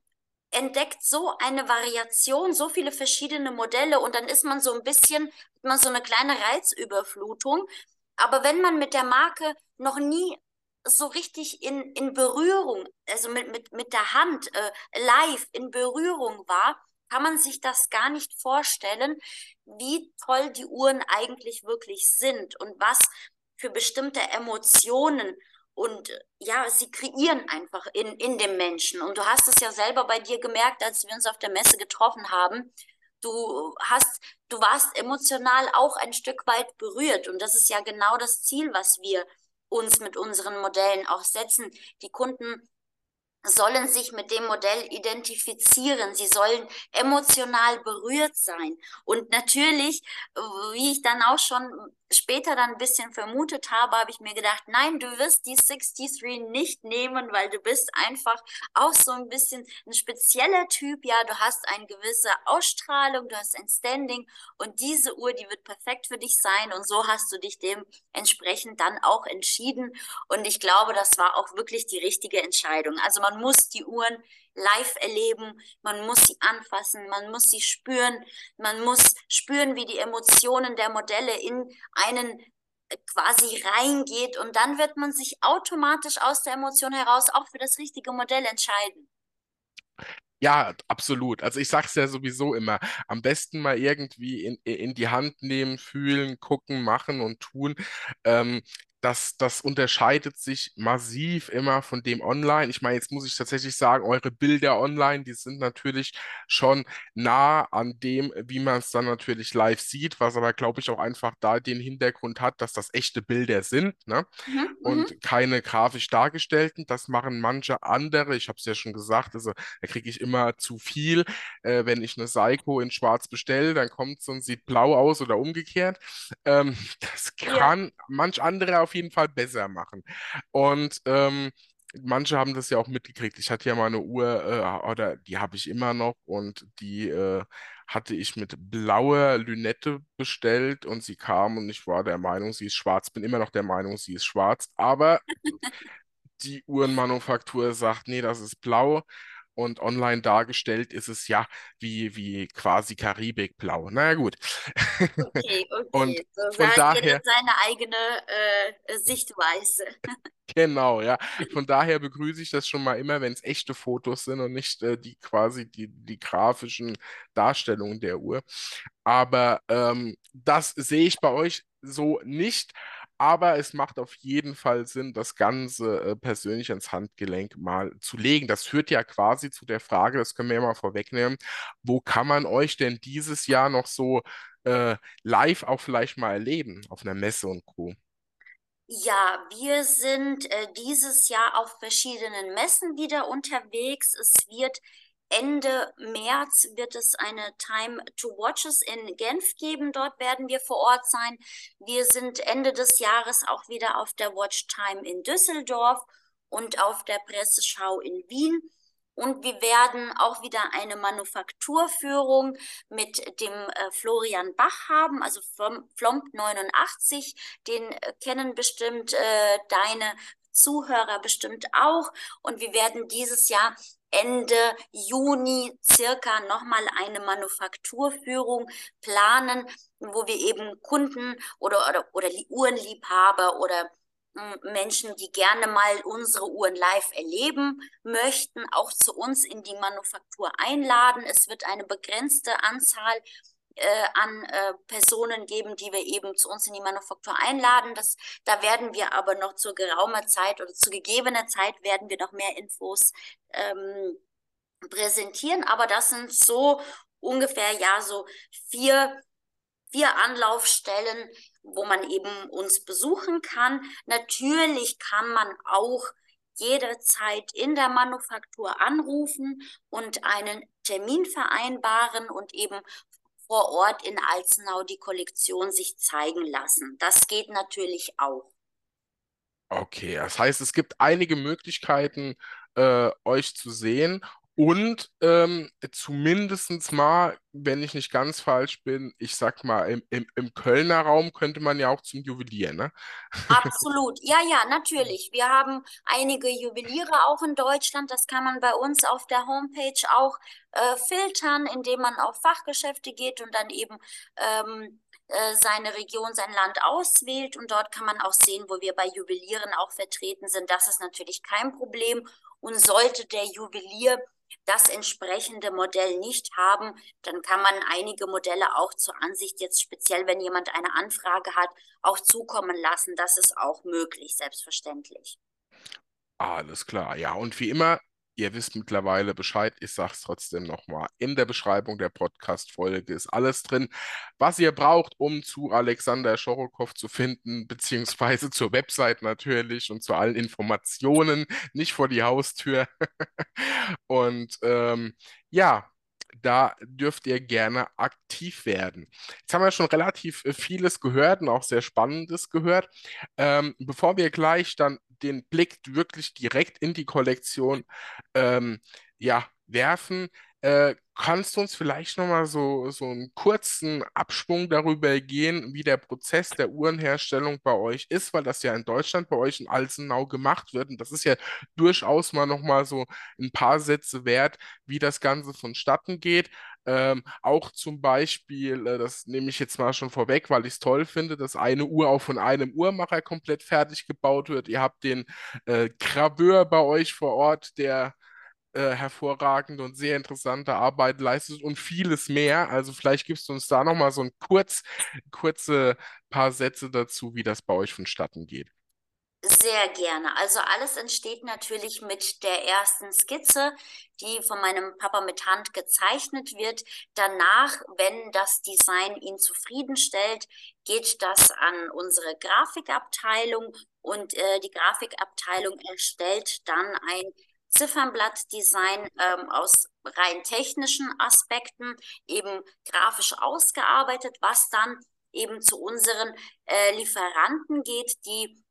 entdeckt so eine Variation, so viele verschiedene Modelle und dann ist man so ein bisschen, hat man so eine kleine Reizüberflutung. Aber wenn man mit der Marke noch nie so richtig in, in Berührung, also mit, mit, mit der Hand äh, live in Berührung war, kann man sich das gar nicht vorstellen, wie toll die Uhren eigentlich wirklich sind und was für bestimmte Emotionen und ja, sie kreieren einfach in, in dem Menschen. Und du hast es ja selber bei dir gemerkt, als wir uns auf der Messe getroffen haben. Du hast, du warst emotional auch ein Stück weit berührt. Und das ist ja genau das Ziel, was wir uns mit unseren Modellen auch setzen. Die Kunden sollen sich mit dem Modell identifizieren. Sie sollen emotional berührt sein. Und natürlich, wie ich dann auch schon später dann ein bisschen vermutet habe, habe ich mir gedacht, nein, du wirst die 63 nicht nehmen, weil du bist einfach auch so ein bisschen ein spezieller Typ. Ja, du hast eine gewisse Ausstrahlung, du hast ein Standing und diese Uhr, die wird perfekt für dich sein. Und so hast du dich dementsprechend dann auch entschieden. Und ich glaube, das war auch wirklich die richtige Entscheidung. Also man muss die Uhren live erleben, man muss sie anfassen, man muss sie spüren, man muss spüren, wie die Emotionen der Modelle in einen quasi reingeht und dann wird man sich automatisch aus der Emotion heraus auch für das richtige Modell entscheiden. Ja, absolut. Also ich sag's ja sowieso immer, am besten mal irgendwie in, in die Hand nehmen, fühlen, gucken, machen und tun. Ähm, das, das unterscheidet sich massiv immer von dem online. Ich meine, jetzt muss ich tatsächlich sagen, eure Bilder online, die sind natürlich schon nah an dem, wie man es dann natürlich live sieht, was aber, glaube ich, auch einfach da den Hintergrund hat, dass das echte Bilder sind, ne? Mhm, mhm. Und keine grafisch dargestellten. Das machen manche andere. Ich habe es ja schon gesagt, also da kriege ich immer zu viel. Äh, wenn ich eine Seiko in Schwarz bestelle, dann kommt es und sieht blau aus oder umgekehrt. Ähm, das Ja. kann manch andere auf jeden Fall besser machen. Und ähm, manche haben das ja auch mitgekriegt. Ich hatte ja mal eine Uhr, äh, oder die habe ich immer noch und die äh, hatte ich mit blauer Lünette bestellt und sie kam und ich war der Meinung, sie ist schwarz. Bin immer noch der Meinung, sie ist schwarz. Aber die Uhrenmanufaktur sagt, nee, das ist blau. Und online dargestellt ist es ja wie, wie quasi Karibikblau. Na ja, gut. Okay, Und okay. So von daher, seine eigene äh, Sichtweise. genau, ja, von daher begrüße ich das schon mal immer, wenn es echte Fotos sind und nicht äh, die quasi die, die grafischen Darstellungen der Uhr. Aber ähm, das sehe ich bei euch so nicht. Aber es macht auf jeden Fall Sinn, das Ganze äh, persönlich ans Handgelenk mal zu legen. Das führt ja quasi zu der Frage, das können wir ja mal vorwegnehmen, wo kann man euch denn dieses Jahr noch so äh, live auch vielleicht mal erleben, auf einer Messe und Co. Ja, wir sind äh, dieses Jahr auf verschiedenen Messen wieder unterwegs. Es wird Ende März wird es eine Time to Watches in Genf geben. Dort werden wir vor Ort sein. Wir sind Ende des Jahres auch wieder auf der Watch Time in Düsseldorf und auf der Presseschau in Wien. Und wir werden auch wieder eine Manufakturführung mit dem äh, Florian Bach haben, also Flomp 89. Den äh, kennen bestimmt äh, deine Zuhörer bestimmt auch. Und wir werden dieses Jahr Ende Juni circa nochmal eine Manufakturführung planen, wo wir eben Kunden oder, oder, oder Uhrenliebhaber oder Menschen, die gerne mal unsere Uhren live erleben möchten, auch zu uns in die Manufaktur einladen. Es wird eine begrenzte Anzahl äh, an äh, Personen geben, die wir eben zu uns in die Manufaktur einladen. Das, da werden wir aber noch zu geraumer Zeit oder zu gegebener Zeit werden wir noch mehr Infos ähm, präsentieren. Aber das sind so ungefähr ja so vier vier Anlaufstellen, wo man eben uns besuchen kann. Natürlich kann man auch jederzeit in der Manufaktur anrufen und einen Termin vereinbaren und eben vor Ort in Alzenau die Kollektion sich zeigen lassen. Das geht natürlich auch. Okay, das heißt, es gibt einige Möglichkeiten, äh, euch zu sehen und ähm, zumindest mal, wenn ich nicht ganz falsch bin, ich sag mal, im, im, im Kölner Raum könnte man ja auch zum Juwelier, ne? Absolut. Ja, ja, natürlich. Wir haben einige Juweliere auch in Deutschland. Das kann man bei uns auf der Homepage auch äh, filtern, indem man auf Fachgeschäfte geht und dann eben ähm, äh, seine Region, sein Land auswählt. Und dort kann man auch sehen, wo wir bei Juwelieren auch vertreten sind. Das ist natürlich kein Problem. Und sollte der Juwelier das entsprechende Modell nicht haben, dann kann man einige Modelle auch zur Ansicht jetzt speziell, wenn jemand eine Anfrage hat, auch zukommen lassen. Das ist auch möglich, selbstverständlich. Alles klar, ja. Und wie immer, ihr wisst mittlerweile Bescheid, ich sage es trotzdem nochmal. In der Beschreibung der Podcast-Folge ist alles drin, was ihr braucht, um zu Alexander Schorokow zu finden, beziehungsweise zur Website natürlich und zu allen Informationen, nicht vor die Haustür. und ähm, ja, da dürft ihr gerne aktiv werden. Jetzt haben wir schon relativ äh, vieles gehört und auch sehr Spannendes gehört. Ähm, bevor wir gleich dann den Blick wirklich direkt in die Kollektion ähm, ja, werfen, äh, kannst du uns vielleicht nochmal so, so einen kurzen Absprung darüber gehen, wie der Prozess der Uhrenherstellung bei euch ist, weil das ja in Deutschland bei euch in Alzenau gemacht wird. Und das ist ja durchaus mal nochmal so ein paar Sätze wert, wie das Ganze vonstatten geht. Ähm, auch zum Beispiel, äh, das nehme ich jetzt mal schon vorweg, weil ich es toll finde, dass eine Uhr auch von einem Uhrmacher komplett fertig gebaut wird. Ihr habt den äh, Graveur bei euch vor Ort, der äh, hervorragende und sehr interessante Arbeit leistet und vieles mehr. Also vielleicht gibst du uns da nochmal so ein kurz, kurze paar Sätze dazu, wie das bei euch vonstatten geht. Sehr gerne. Also alles entsteht natürlich mit der ersten Skizze, die von meinem Papa mit Hand gezeichnet wird. Danach, wenn das Design ihn zufriedenstellt, geht das an unsere Grafikabteilung und äh, die Grafikabteilung erstellt dann ein Ziffernblattdesign ähm, aus rein technischen Aspekten eben grafisch ausgearbeitet, was dann eben zu unseren äh, Lieferanten geht, die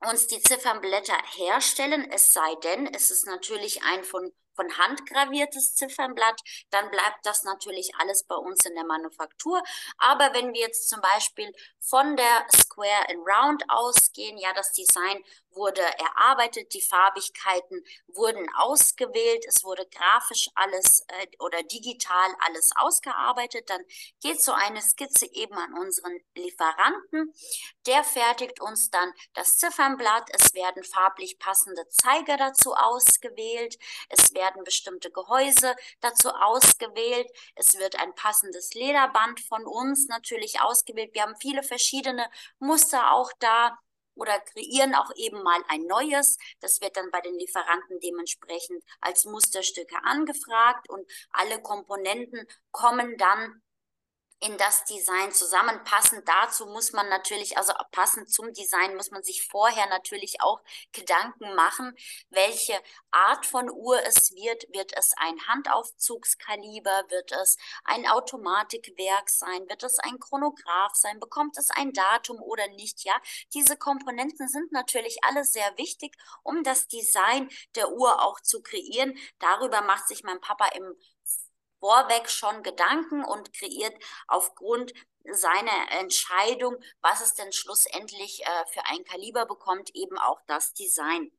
uns die Ziffernblätter herstellen, es sei denn, es ist natürlich ein von von Hand graviertes Ziffernblatt, dann bleibt das natürlich alles bei uns in der Manufaktur. Aber wenn wir jetzt zum Beispiel von der Square and Round ausgehen, ja, das Design wurde erarbeitet, die Farbigkeiten wurden ausgewählt, es wurde grafisch alles äh, oder digital alles ausgearbeitet, dann geht so eine Skizze eben an unseren Lieferanten. Der fertigt uns dann das Ziffernblatt, es werden farblich passende Zeiger dazu ausgewählt, es werden werden bestimmte Gehäuse dazu ausgewählt. Es wird ein passendes Lederband von uns natürlich ausgewählt. Wir haben viele verschiedene Muster auch da oder kreieren auch eben mal ein neues. Das wird dann bei den Lieferanten dementsprechend als Musterstücke angefragt und alle Komponenten kommen dann in das Design zusammenpassen. Dazu muss man natürlich, also passend zum Design, muss man sich vorher natürlich auch Gedanken machen, welche Art von Uhr es wird. Wird es ein Handaufzugskaliber? Wird es ein Automatikwerk sein? Wird es ein Chronograph sein? Bekommt es ein Datum oder nicht? Ja, diese Komponenten sind natürlich alle sehr wichtig, um das Design der Uhr auch zu kreieren. Darüber macht sich mein Papa im vorweg schon Gedanken und kreiert aufgrund seiner Entscheidung, was es denn schlussendlich äh, für ein Kaliber bekommt, eben auch das Design.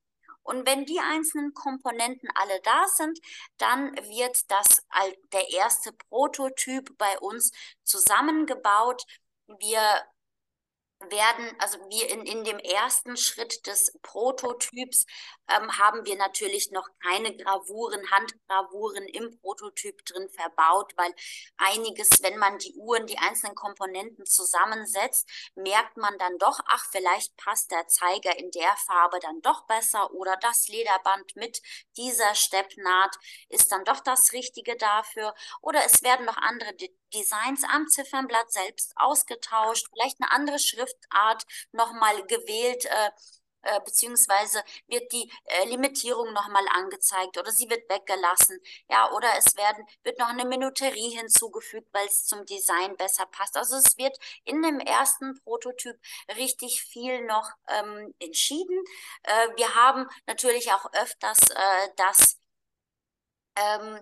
Und wenn die einzelnen Komponenten alle da sind, dann wird das der erste Prototyp bei uns zusammengebaut. Wir werden, also wir in, in dem ersten Schritt des Prototyps ähm, haben wir natürlich noch keine Gravuren, Handgravuren im Prototyp drin verbaut, weil einiges, wenn man die Uhren, die einzelnen Komponenten zusammensetzt, merkt man dann doch, ach, vielleicht passt der Zeiger in der Farbe dann doch besser oder das Lederband mit dieser Steppnaht ist dann doch das Richtige dafür oder es werden noch andere Designs am Ziffernblatt selbst ausgetauscht, vielleicht eine andere Schriftart nochmal gewählt, äh, äh, beziehungsweise wird die äh, Limitierung nochmal angezeigt oder sie wird weggelassen. Ja, oder es werden, wird noch eine Minuterie hinzugefügt, weil es zum Design besser passt. Also es wird in dem ersten Prototyp richtig viel noch ähm, entschieden. Äh, wir haben natürlich auch öfters äh, das ähm,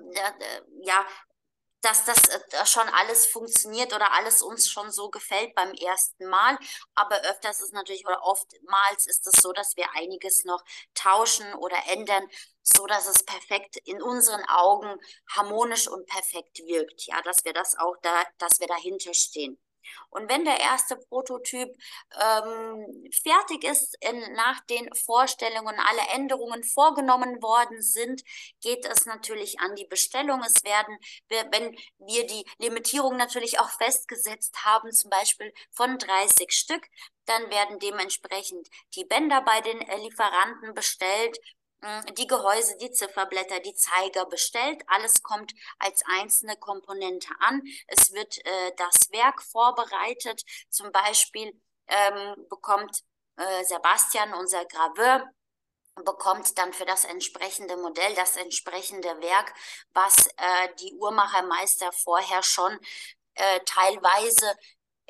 ja, dass das äh, schon alles funktioniert oder alles uns schon so gefällt beim ersten Mal. Aber öfters ist natürlich oder oftmals ist es so, dass wir einiges noch tauschen oder ändern, so dass es perfekt in unseren Augen harmonisch und perfekt wirkt. Ja, dass wir das auch da, dass wir dahinter stehen. Und wenn der erste Prototyp ähm, fertig ist, in, nach den Vorstellungen alle Änderungen vorgenommen worden sind, geht es natürlich an die Bestellung. Es werden, wenn wir die Limitierung natürlich auch festgesetzt haben, zum Beispiel von 30 Stück, dann werden dementsprechend die Bänder bei den Lieferanten bestellt die Gehäuse, die Zifferblätter, die Zeiger bestellt. Alles kommt als einzelne Komponente an. Es wird äh, das Werk vorbereitet. Zum Beispiel ähm, bekommt äh, Sebastian, unser Graveur, bekommt dann für das entsprechende Modell das entsprechende Werk, was äh, die Uhrmachermeister vorher schon äh, teilweise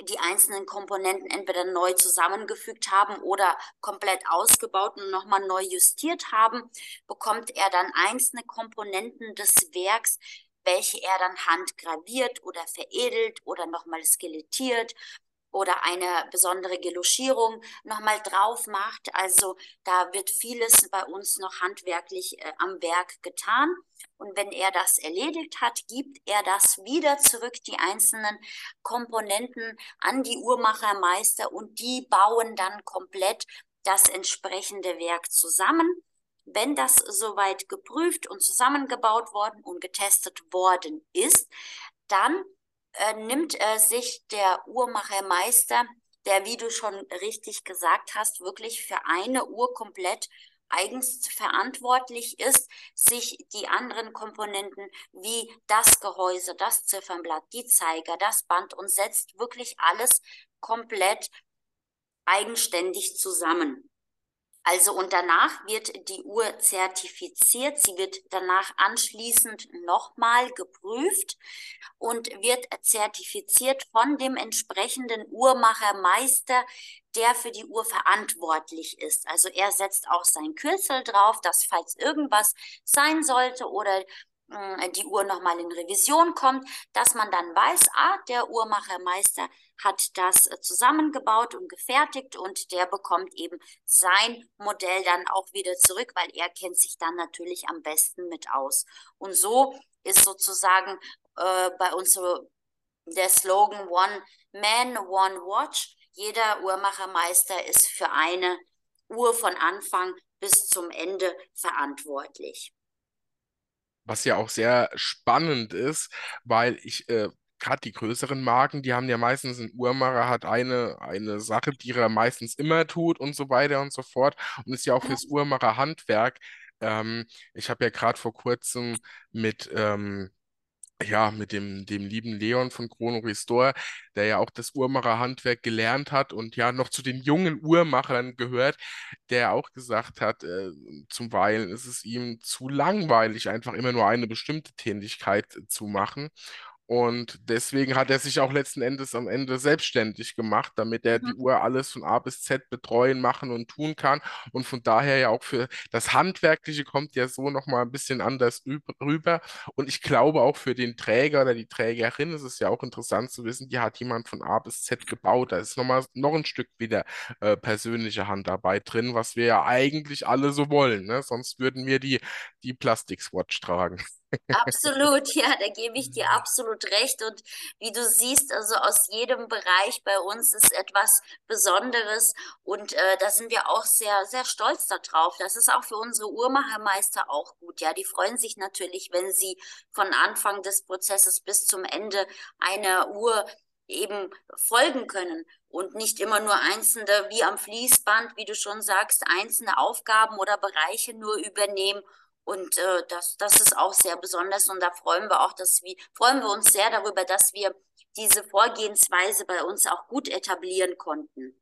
die einzelnen Komponenten entweder neu zusammengefügt haben oder komplett ausgebaut und nochmal neu justiert haben, bekommt er dann einzelne Komponenten des Werks, welche er dann handgraviert oder veredelt oder nochmal skelettiert oder eine besondere Geloschierung nochmal drauf macht. Also da wird vieles bei uns noch handwerklich äh, am Werk getan. Und wenn er das erledigt hat, gibt er das wieder zurück, die einzelnen Komponenten an die Uhrmachermeister und die bauen dann komplett das entsprechende Werk zusammen. Wenn das soweit geprüft und zusammengebaut worden und getestet worden ist, dann äh, nimmt äh, sich der Uhrmachermeister, der, wie du schon richtig gesagt hast, wirklich für eine Uhr komplett eigens verantwortlich ist, sich die anderen Komponenten wie das Gehäuse, das Ziffernblatt, die Zeiger, das Band und setzt wirklich alles komplett eigenständig zusammen. Also und danach wird die Uhr zertifiziert, sie wird danach anschließend nochmal geprüft und wird zertifiziert von dem entsprechenden Uhrmachermeister, der für die Uhr verantwortlich ist. Also er setzt auch sein Kürzel drauf, dass falls irgendwas sein sollte oder die Uhr nochmal in Revision kommt, dass man dann weiß, ah, der Uhrmachermeister hat das äh, zusammengebaut und gefertigt und der bekommt eben sein Modell dann auch wieder zurück, weil er kennt sich dann natürlich am besten mit aus. Und so ist sozusagen äh, bei uns so der Slogan One Man, One Watch. Jeder Uhrmachermeister ist für eine Uhr von Anfang bis zum Ende verantwortlich. Was ja auch sehr spannend ist, weil ich äh, gerade die größeren Marken, die haben ja meistens ein Uhrmacher, hat eine, eine Sache, die er meistens immer tut und so weiter und so fort. Und ist ja auch fürs Uhrmacherhandwerk. Ähm, ich habe ja gerade vor kurzem mit ähm, ja, mit dem, dem lieben Leon von Chrono Restore, der ja auch das Uhrmacherhandwerk gelernt hat und ja noch zu den jungen Uhrmachern gehört, der auch gesagt hat, äh, zuweilen ist es ihm zu langweilig, einfach immer nur eine bestimmte Tätigkeit zu machen. Und deswegen hat er sich auch letzten Endes am Ende selbstständig gemacht, damit er die Mhm. Uhr alles von A bis Z betreuen, machen und tun kann. Und von daher ja auch für das Handwerkliche kommt ja so nochmal ein bisschen anders üb- rüber. Und ich glaube auch für den Träger oder die Trägerin ist es ja auch interessant zu wissen, die hat jemand von A bis Z gebaut. Da ist nochmal noch ein Stück wieder äh, persönliche Handarbeit drin, was wir ja eigentlich alle so wollen, ne? Sonst würden wir die, die Plastik-Swatch tragen. Absolut, ja, da gebe ich dir absolut recht. Und wie du siehst, also aus jedem Bereich bei uns ist etwas Besonderes. Und äh, da sind wir auch sehr, sehr stolz darauf. Das ist auch für unsere Uhrmachermeister auch gut. Ja, die freuen sich natürlich, wenn sie von Anfang des Prozesses bis zum Ende einer Uhr eben folgen können und nicht immer nur einzelne, wie am Fließband, wie du schon sagst, einzelne Aufgaben oder Bereiche nur übernehmen. Und äh, das, das ist auch sehr besonders und da freuen wir auch, dass wir, freuen wir uns sehr darüber, dass wir diese Vorgehensweise bei uns auch gut etablieren konnten.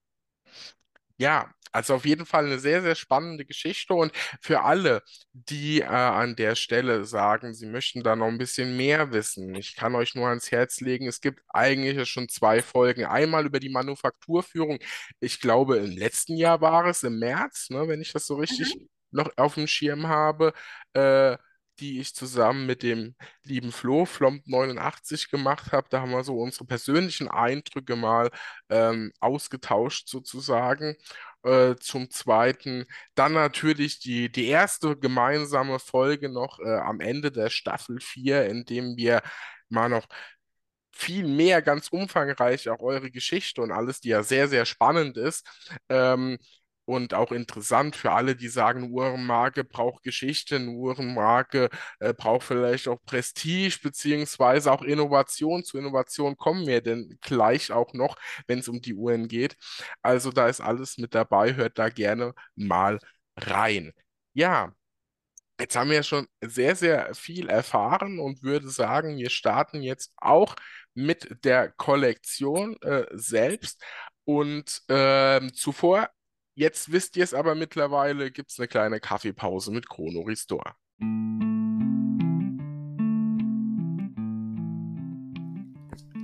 Ja, also auf jeden Fall eine sehr, sehr spannende Geschichte und für alle, die äh, an der Stelle sagen, sie möchten da noch ein bisschen mehr wissen, ich kann euch nur ans Herz legen, es gibt eigentlich schon zwei Folgen. Einmal über die Manufakturführung, ich glaube im letzten Jahr war es, im März, ne, wenn ich das so richtig Mhm. Noch auf dem Schirm habe, äh, die ich zusammen mit dem lieben Flo, Flomp89 gemacht habe. Da haben wir so unsere persönlichen Eindrücke mal ähm, ausgetauscht sozusagen. Äh, zum Zweiten dann natürlich die, die erste gemeinsame Folge noch äh, am Ende der Staffel 4, in dem wir mal noch viel mehr, ganz umfangreich auch eure Geschichte und alles, die ja sehr, sehr spannend ist. Ähm, und auch interessant für alle, die sagen, Uhrenmarke braucht Geschichte, eine Uhrenmarke äh, braucht vielleicht auch Prestige, beziehungsweise auch Innovation. Zu Innovation kommen wir denn gleich auch noch, wenn es um die Uhren geht. Also da ist alles mit dabei, hört da gerne mal rein. Ja. Jetzt haben wir schon sehr, sehr viel erfahren und würde sagen, wir starten jetzt auch mit der Kollektion äh, selbst. Und ähm, zuvor, jetzt wisst ihr es aber mittlerweile, gibt es eine kleine Kaffeepause mit Chrono Restore.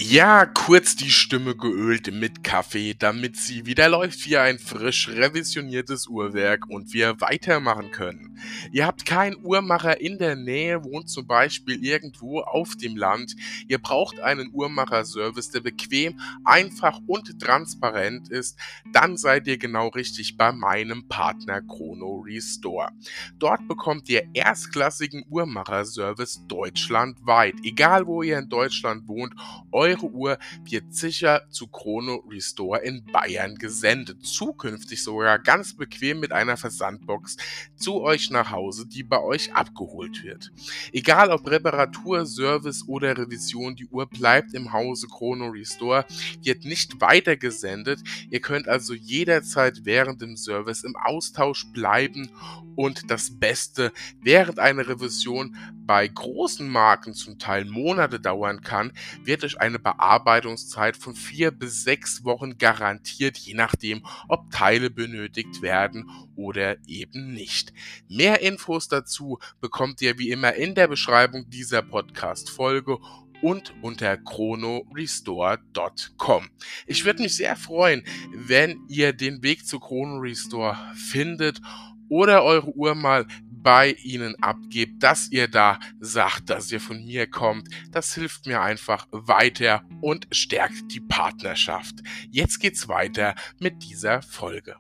Ja, kurz die Stimme geölt mit Kaffee, damit sie wieder läuft wie ein frisch revisioniertes Uhrwerk und wir weitermachen können. Ihr habt keinen Uhrmacher in der Nähe, wohnt zum Beispiel irgendwo auf dem Land. Ihr braucht einen Uhrmacherservice, der bequem, einfach und transparent ist. Dann seid ihr genau richtig bei meinem Partner Chrono Restore. Dort bekommt ihr erstklassigen Uhrmacherservice deutschlandweit. Egal wo ihr in Deutschland wohnt, eure Uhr wird sicher zu Chrono Restore in Bayern gesendet. Zukünftig sogar ganz bequem mit einer Versandbox zu euch nach Hause, die bei euch abgeholt wird. Egal ob Reparatur, Service oder Revision, die Uhr bleibt im Hause Chrono Restore, wird nicht weitergesendet. Ihr könnt also jederzeit während dem Service im Austausch bleiben und das Beste, während eine Revision bei großen Marken zum Teil Monate dauern kann, wird euch eine Bearbeitungszeit von vier bis sechs Wochen garantiert, je nachdem, ob Teile benötigt werden oder eben nicht. Mehr Infos dazu bekommt ihr wie immer in der Beschreibung dieser Podcast-Folge und unter chronorestore.com. Ich würde mich sehr freuen, wenn ihr den Weg zu Chrono Restore findet oder eure Uhr mal bei ihnen abgebt, dass ihr da sagt, dass ihr von mir kommt. Das hilft mir einfach weiter und stärkt die Partnerschaft. Jetzt geht's weiter mit dieser Folge.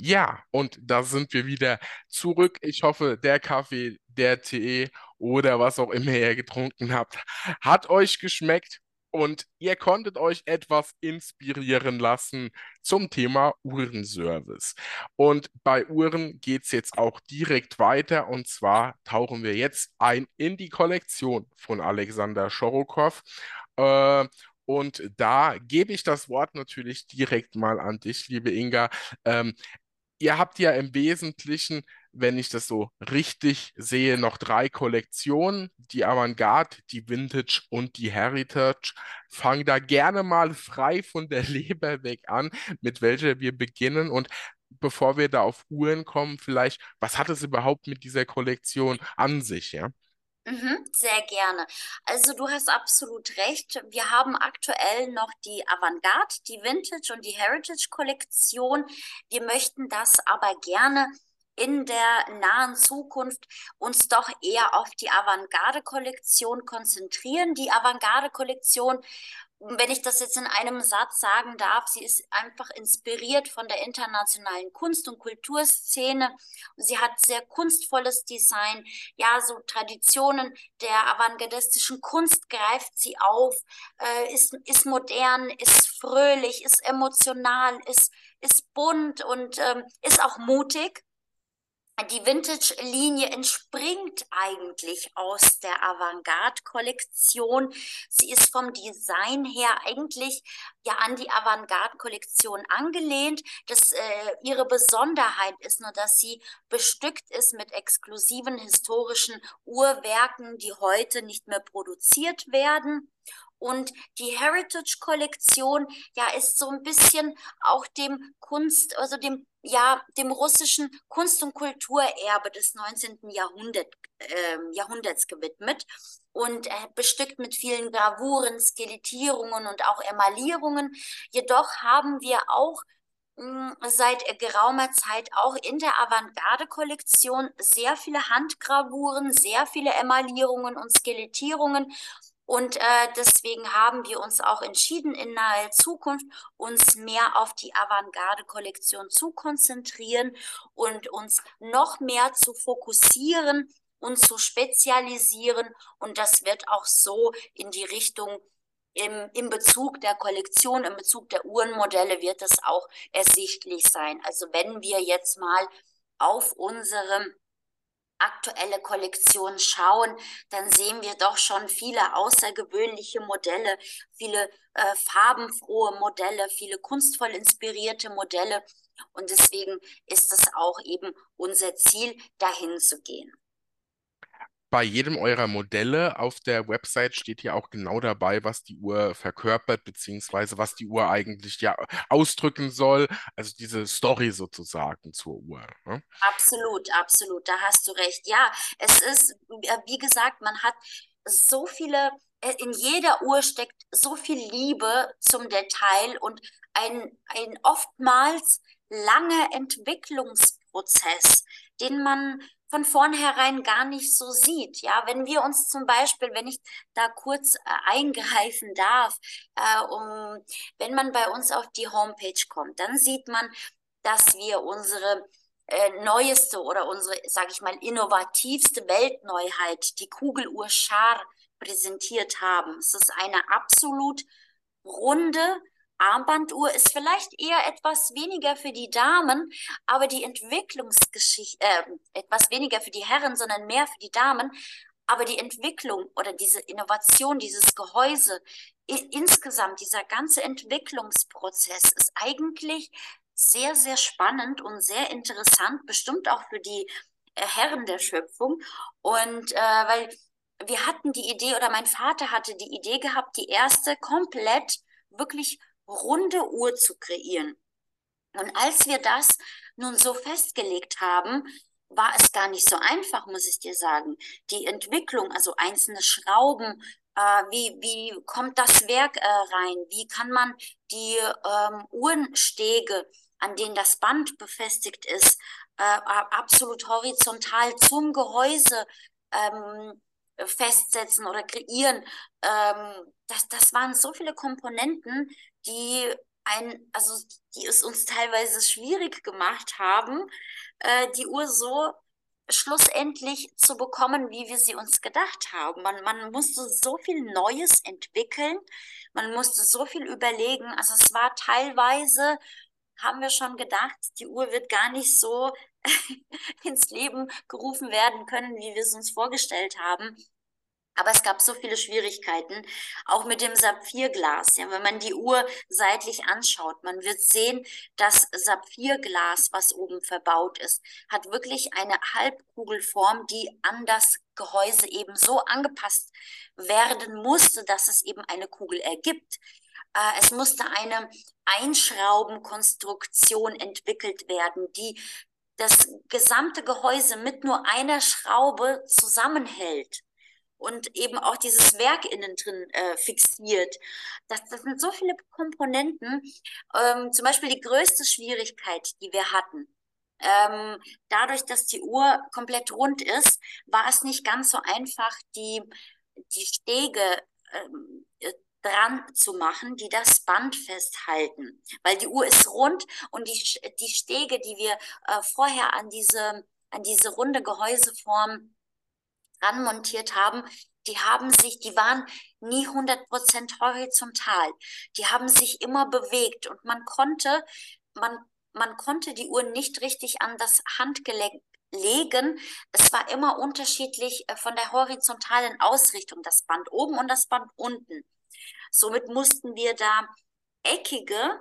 Ja, und da sind wir wieder zurück. Ich hoffe, der Kaffee, der Tee oder was auch immer ihr getrunken habt, hat euch geschmeckt und ihr konntet euch etwas inspirieren lassen zum Thema Uhrenservice. Und bei Uhren geht es jetzt auch direkt weiter und zwar tauchen wir jetzt ein in die Kollektion von Alexander Schorokow. Äh, und da gebe ich das Wort natürlich direkt mal an dich, liebe Inga. Ähm, ihr habt ja im Wesentlichen wenn ich das so richtig sehe, noch drei Kollektionen, die Avantgarde, die Vintage und die Heritage. Fang da gerne mal frei von der Leber weg an, mit welcher wir beginnen und bevor wir da auf Uhren kommen, vielleicht, was hat es überhaupt mit dieser Kollektion an sich, ja? Mhm, sehr gerne. Also du hast absolut recht. Wir haben aktuell noch die Avantgarde, die Vintage und die Heritage Kollektion. Wir möchten das aber gerne in der nahen Zukunft uns doch eher auf die Avantgarde-Kollektion konzentrieren. Die Avantgarde-Kollektion wenn ich das jetzt in einem Satz sagen darf, sie ist einfach inspiriert von der internationalen Kunst- und Kulturszene. Sie hat sehr kunstvolles Design. Ja, so Traditionen der avantgardistischen Kunst greift sie auf, äh, ist, ist modern, ist fröhlich, ist emotional, ist, ist bunt und ähm, ist auch mutig die Vintage-Linie entspringt eigentlich aus der Avantgarde-Kollektion. Sie ist vom Design her eigentlich ja an die Avantgarde-Kollektion angelehnt. Das, äh, ihre Besonderheit ist nur, dass sie bestückt ist mit exklusiven historischen Uhrwerken, die heute nicht mehr produziert werden. Und die Heritage-Kollektion, ja, ist so ein bisschen auch dem Kunst, also dem, ja, dem russischen Kunst- und Kulturerbe des 19. Jahrhundert, äh, Jahrhunderts gewidmet und äh, bestückt mit vielen Gravuren, Skelettierungen und auch Emaillierungen. Jedoch haben wir auch hm, seit geraumer Zeit auch in der Avantgarde-Kollektion sehr viele Handgravuren, sehr viele Emaillierungen und Skelettierungen. Und äh, deswegen haben wir uns auch entschieden, in naher Zukunft uns mehr auf die Avantgarde-Kollektion zu konzentrieren und uns noch mehr zu fokussieren und zu spezialisieren. Und das wird auch so in die Richtung im, im Bezug der Kollektion, im Bezug der Uhrenmodelle wird es auch ersichtlich sein. Also wenn wir jetzt mal auf unsere aktuelle Kollektion schauen, dann sehen wir doch schon viele außergewöhnliche Modelle, viele äh, farbenfrohe Modelle, viele kunstvoll inspirierte Modelle. Und deswegen ist es auch eben unser Ziel, dahin zu gehen bei jedem eurer Modelle auf der Website steht ja auch genau dabei, was die Uhr verkörpert, beziehungsweise was die Uhr eigentlich ja ausdrücken soll. Also diese Story sozusagen zur Uhr. Ne? Absolut, absolut, da hast du recht. Ja, es ist, wie gesagt, man hat so viele, äh, in jeder Uhr steckt so viel Liebe zum Detail und ein, ein oftmals langer Entwicklungsprozess, den man von vornherein gar nicht so sieht. Ja, wenn wir uns zum Beispiel, wenn ich da kurz äh, eingreifen darf, äh, um, wenn man bei uns auf die Homepage kommt, dann sieht man, dass wir unsere äh, neueste oder unsere, sage ich mal, innovativste Weltneuheit, die Kugeluhr Char, präsentiert haben. Es ist eine absolut runde, Armbanduhr ist vielleicht eher etwas weniger für die Damen, aber die Entwicklungsgeschichte, äh, etwas weniger für die Herren, sondern mehr für die Damen. Aber die Entwicklung oder diese Innovation, dieses Gehäuse, insgesamt dieser ganze Entwicklungsprozess ist eigentlich sehr, sehr spannend und sehr interessant, bestimmt auch für die äh, Herren der Schöpfung. Und äh, weil wir hatten die Idee oder mein Vater hatte die Idee gehabt, die erste komplett wirklich runde Uhr zu kreieren. Und als wir das nun so festgelegt haben, war es gar nicht so einfach, muss ich dir sagen. Die Entwicklung, also einzelne Schrauben, äh, wie, wie kommt das Werk äh, rein? Wie kann man die ähm, Uhrenstege, an denen das Band befestigt ist, äh, absolut horizontal zum Gehäuse ähm, festsetzen oder kreieren. Ähm, das, das waren so viele Komponenten, die ein, also die es uns teilweise schwierig gemacht haben, äh, die Uhr so schlussendlich zu bekommen, wie wir sie uns gedacht haben. Man, man musste so viel Neues entwickeln, man musste so viel überlegen. Also es war teilweise, haben wir schon gedacht, die Uhr wird gar nicht so ins Leben gerufen werden können, wie wir es uns vorgestellt haben. Aber es gab so viele Schwierigkeiten, auch mit dem Saphirglas. Ja, wenn man die Uhr seitlich anschaut, man wird sehen, das Saphirglas, was oben verbaut ist, hat wirklich eine Halbkugelform, die an das Gehäuse eben so angepasst werden musste, dass es eben eine Kugel ergibt. Äh, es musste eine Einschraubenkonstruktion entwickelt werden, die das gesamte Gehäuse mit nur einer Schraube zusammenhält und eben auch dieses Werk innen drin äh, fixiert. Das, das sind so viele Komponenten. Ähm, zum Beispiel die größte Schwierigkeit, die wir hatten. Ähm, dadurch, dass die Uhr komplett rund ist, war es nicht ganz so einfach, die, die Stege ähm, äh, dran zu machen, die das Band festhalten. Weil die Uhr ist rund und die, die Stege, die wir äh, vorher an diese, an diese runde Gehäuseform ranmontiert haben, die haben sich, die waren nie 100% horizontal. Die haben sich immer bewegt und man konnte, man, man konnte die Uhr nicht richtig an das Handgelenk legen. Es war immer unterschiedlich äh, von der horizontalen Ausrichtung, das Band oben und das Band unten. Somit mussten wir da eckige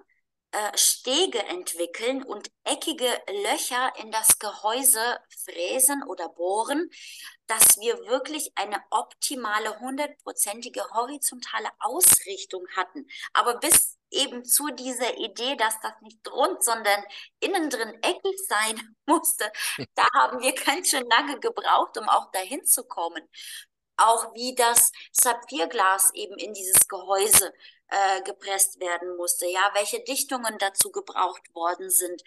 äh, Stege entwickeln und eckige Löcher in das Gehäuse fräsen oder bohren, dass wir wirklich eine optimale, hundertprozentige horizontale Ausrichtung hatten. Aber bis eben zu dieser Idee, dass das nicht rund, sondern innen drin eckig sein musste, da haben wir ganz schön lange gebraucht, um auch dahin zu kommen auch wie das Saphirglas eben in dieses Gehäuse äh, gepresst werden musste, ja, welche Dichtungen dazu gebraucht worden sind,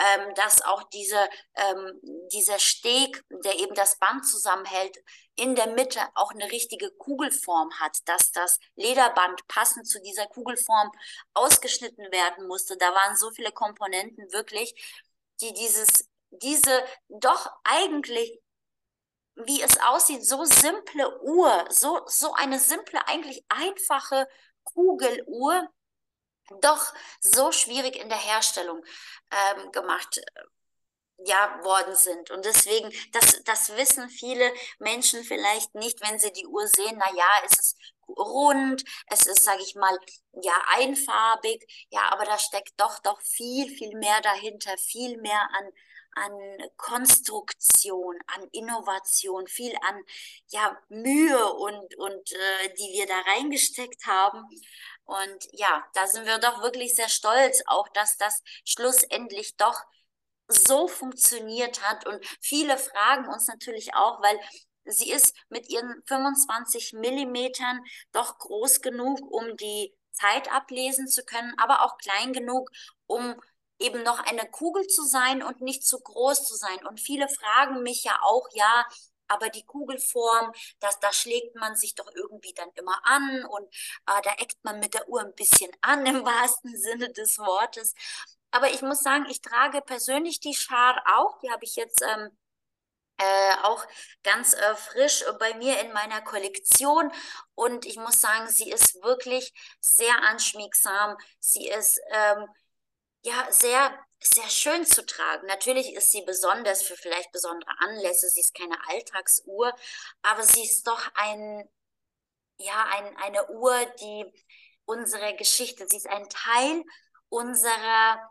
ähm, dass auch diese, ähm, dieser Steg, der eben das Band zusammenhält, in der Mitte auch eine richtige Kugelform hat, dass das Lederband passend zu dieser Kugelform ausgeschnitten werden musste. Da waren so viele Komponenten wirklich, die dieses, diese doch eigentlich wie es aussieht, so simple Uhr, so, so eine simple, eigentlich einfache Kugeluhr, doch so schwierig in der Herstellung ähm, gemacht äh, ja, worden sind. Und deswegen, das, das wissen viele Menschen vielleicht nicht, wenn sie die Uhr sehen, na ja, es ist rund, es ist, sage ich mal, ja, einfarbig, ja, aber da steckt doch, doch viel, viel mehr dahinter, viel mehr an, an Konstruktion, an Innovation, viel an ja, Mühe und, und äh, die wir da reingesteckt haben. Und ja, da sind wir doch wirklich sehr stolz, auch dass das schlussendlich doch so funktioniert hat. Und viele fragen uns natürlich auch, weil sie ist mit ihren 25 Millimetern doch groß genug, um die Zeit ablesen zu können, aber auch klein genug, um eben noch eine Kugel zu sein und nicht zu groß zu sein. Und viele fragen mich ja auch, ja, aber die Kugelform, das, da schlägt man sich doch irgendwie dann immer an und äh, da eckt man mit der Uhr ein bisschen an im wahrsten Sinne des Wortes. Aber ich muss sagen, ich trage persönlich die Schar auch. Die habe ich jetzt ähm, äh, auch ganz äh, frisch bei mir in meiner Kollektion. Und ich muss sagen, sie ist wirklich sehr anschmiegsam. Sie ist ähm, ja, sehr, sehr schön zu tragen. Natürlich ist sie besonders für vielleicht besondere Anlässe. Sie ist keine Alltagsuhr, aber sie ist doch ein, ja, ein, eine Uhr, die unsere Geschichte, sie ist ein Teil unserer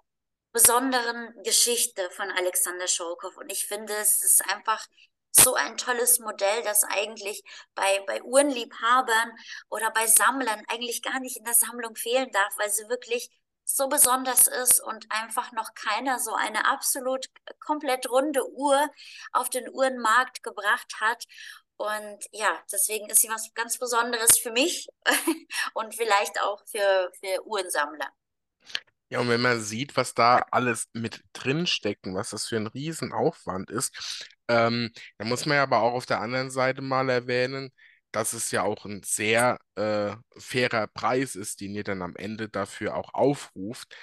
besonderen Geschichte von Alexander Scholkow. Und ich finde, es ist einfach so ein tolles Modell, das eigentlich bei, bei Uhrenliebhabern oder bei Sammlern eigentlich gar nicht in der Sammlung fehlen darf, weil sie wirklich so besonders ist und einfach noch keiner so eine absolut komplett runde Uhr auf den Uhrenmarkt gebracht hat. Und ja, deswegen ist sie was ganz Besonderes für mich und vielleicht auch für, für Uhrensammler. Ja, und wenn man sieht, was da alles mit drin steckt und was das für ein Riesenaufwand ist, ähm, dann muss man ja aber auch auf der anderen Seite mal erwähnen, dass es ja auch ein sehr äh, fairer Preis ist, den ihr dann am Ende dafür auch aufruft,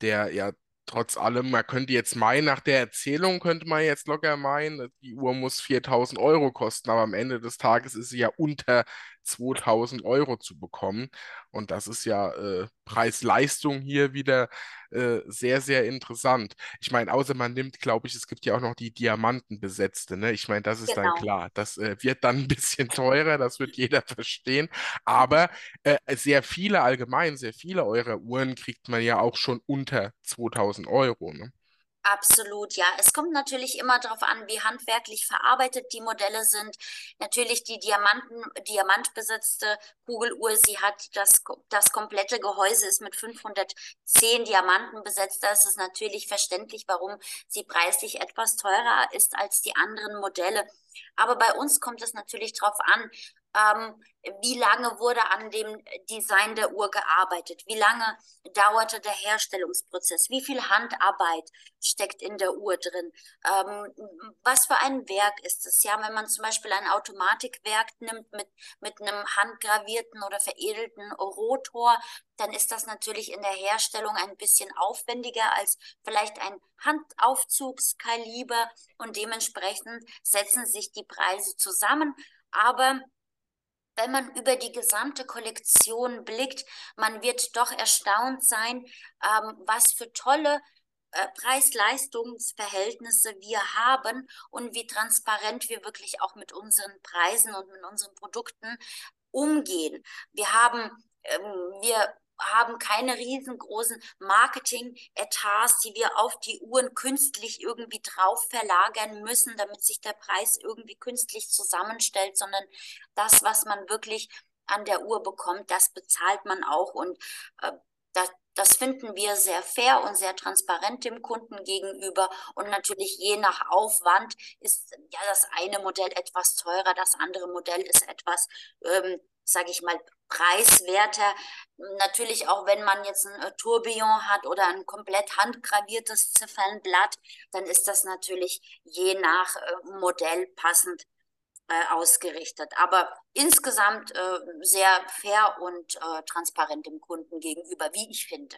der ja trotz allem, man könnte jetzt meinen, nach der Erzählung könnte man jetzt locker meinen, die Uhr muss 4000 Euro kosten, aber am Ende des Tages ist sie ja unter 2000 Euro zu bekommen. Und das ist ja äh, Preis-Leistung hier wieder äh, sehr, sehr interessant. Ich meine, außer man nimmt, glaube ich, es gibt ja auch noch die Diamantenbesetzte, ne? Ich meine, das ist dann Genau. klar. Das äh, wird dann ein bisschen teurer, das wird jeder verstehen. Aber äh, sehr viele allgemein, sehr viele eurer Uhren kriegt man ja auch schon unter 2000 Euro, ne? Absolut, ja. Es kommt natürlich immer darauf an, wie handwerklich verarbeitet die Modelle sind. Natürlich die Diamanten, diamantbesetzte Kugeluhr, sie hat das, das komplette Gehäuse ist mit 510 Diamanten besetzt. Das ist natürlich verständlich, warum sie preislich etwas teurer ist als die anderen Modelle. Aber bei uns kommt es natürlich darauf an, ähm, wie lange wurde an dem Design der Uhr gearbeitet? Wie lange dauerte der Herstellungsprozess? Wie viel Handarbeit steckt in der Uhr drin? Ähm, was für ein Werk ist es? Ja, wenn man zum Beispiel ein Automatikwerk nimmt mit, mit einem handgravierten oder veredelten Rotor, dann ist das natürlich in der Herstellung ein bisschen aufwendiger als vielleicht ein Handaufzugskaliber und dementsprechend setzen sich die Preise zusammen. Aber wenn man über die gesamte Kollektion blickt, man wird doch erstaunt sein, ähm, was für tolle äh, Preis-Leistungs-Verhältnisse wir haben und wie transparent wir wirklich auch mit unseren Preisen und mit unseren Produkten umgehen. Wir haben, ähm, wir haben keine riesengroßen Marketing-Etats, die wir auf die Uhren künstlich irgendwie drauf verlagern müssen, damit sich der Preis irgendwie künstlich zusammenstellt, sondern das, was man wirklich an der Uhr bekommt, das bezahlt man auch und äh, das, das finden wir sehr fair und sehr transparent dem Kunden gegenüber. Und natürlich je nach Aufwand ist ja das eine Modell etwas teurer, das andere Modell ist etwas, ähm, sage ich mal, preiswerter. Natürlich auch, wenn man jetzt ein äh, Tourbillon hat oder ein komplett handgraviertes Ziffernblatt, dann ist das natürlich je nach äh, Modell passend äh, ausgerichtet. Aber insgesamt sehr fair und transparent dem Kunden gegenüber, wie ich finde.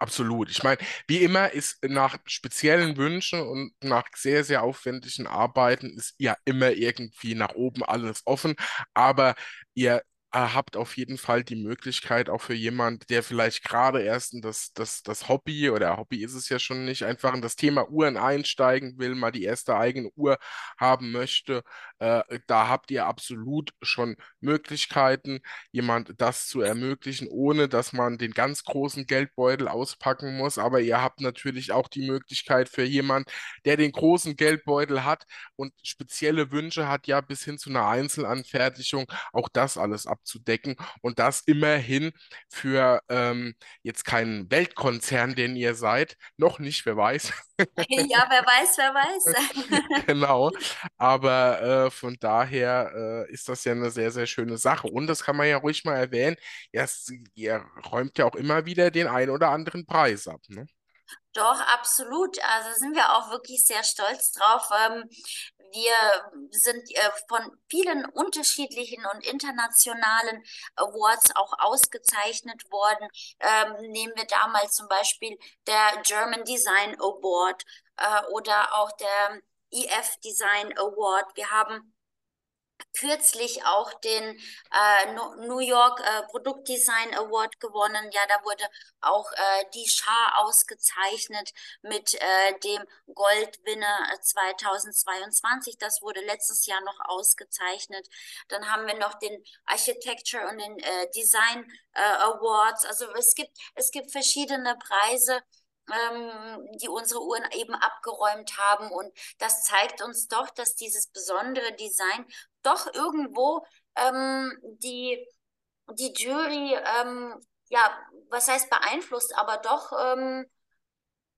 Absolut. Ich meine, wie immer ist nach speziellen Wünschen und nach sehr, sehr aufwendigen Arbeiten ist ja immer irgendwie nach oben alles offen. Aber ihr äh, habt auf jeden Fall die Möglichkeit, auch für jemand, der vielleicht gerade erst in das, das, das Hobby oder Hobby ist es ja schon nicht, einfach in das Thema Uhren einsteigen will, mal die erste eigene Uhr haben möchte, äh, da habt ihr absolut schon Möglichkeiten, jemand das zu ermöglichen, ohne dass man den ganz großen Geldbeutel auspacken muss. Aber ihr habt natürlich auch die Möglichkeit für jemand, der den großen Geldbeutel hat und spezielle Wünsche hat, ja bis hin zu einer Einzelanfertigung, auch das alles ab abzudecken und das immerhin für ähm, jetzt keinen Weltkonzern, den ihr seid, noch nicht, wer weiß. Ja, wer weiß, wer weiß. Genau, aber äh, von daher äh, ist das ja eine sehr, sehr schöne Sache. Und das kann man ja ruhig mal erwähnen, erst, ihr räumt ja auch immer wieder den ein oder anderen Preis ab, ne? Doch, absolut. Also sind wir auch wirklich sehr stolz drauf. Ähm, wir sind äh, von vielen unterschiedlichen und internationalen Awards auch ausgezeichnet worden. Ähm, nehmen wir da mal zum Beispiel der German Design Award äh, oder auch der EF Design Award. Wir haben kürzlich auch den äh, New York äh, Produktdesign Award gewonnen. Ja, da wurde auch äh, die Schar ausgezeichnet mit äh, dem Goldwinner 2022. Äh, das wurde letztes Jahr noch ausgezeichnet. Dann haben wir noch den Architecture und den äh, Design äh, Awards. Also es gibt, es gibt verschiedene Preise ähm, die unsere Uhren eben abgeräumt haben. Und das zeigt uns doch, dass dieses besondere Design doch irgendwo ähm, die, die Jury, ähm, ja, was heißt beeinflusst, aber doch ähm,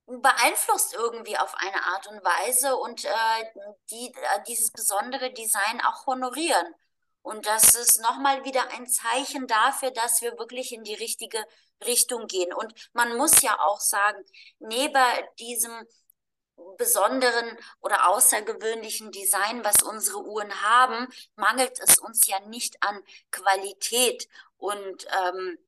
beeinflusst irgendwie auf eine Art und Weise und äh, die äh, dieses besondere Design auch honorieren. Und das ist nochmal wieder ein Zeichen dafür, dass wir wirklich in die richtige Richtung gehen. Und man muss ja auch sagen, neben diesem besonderen oder außergewöhnlichen Design, was unsere Uhren haben, mangelt es uns ja nicht an Qualität. Und ähm,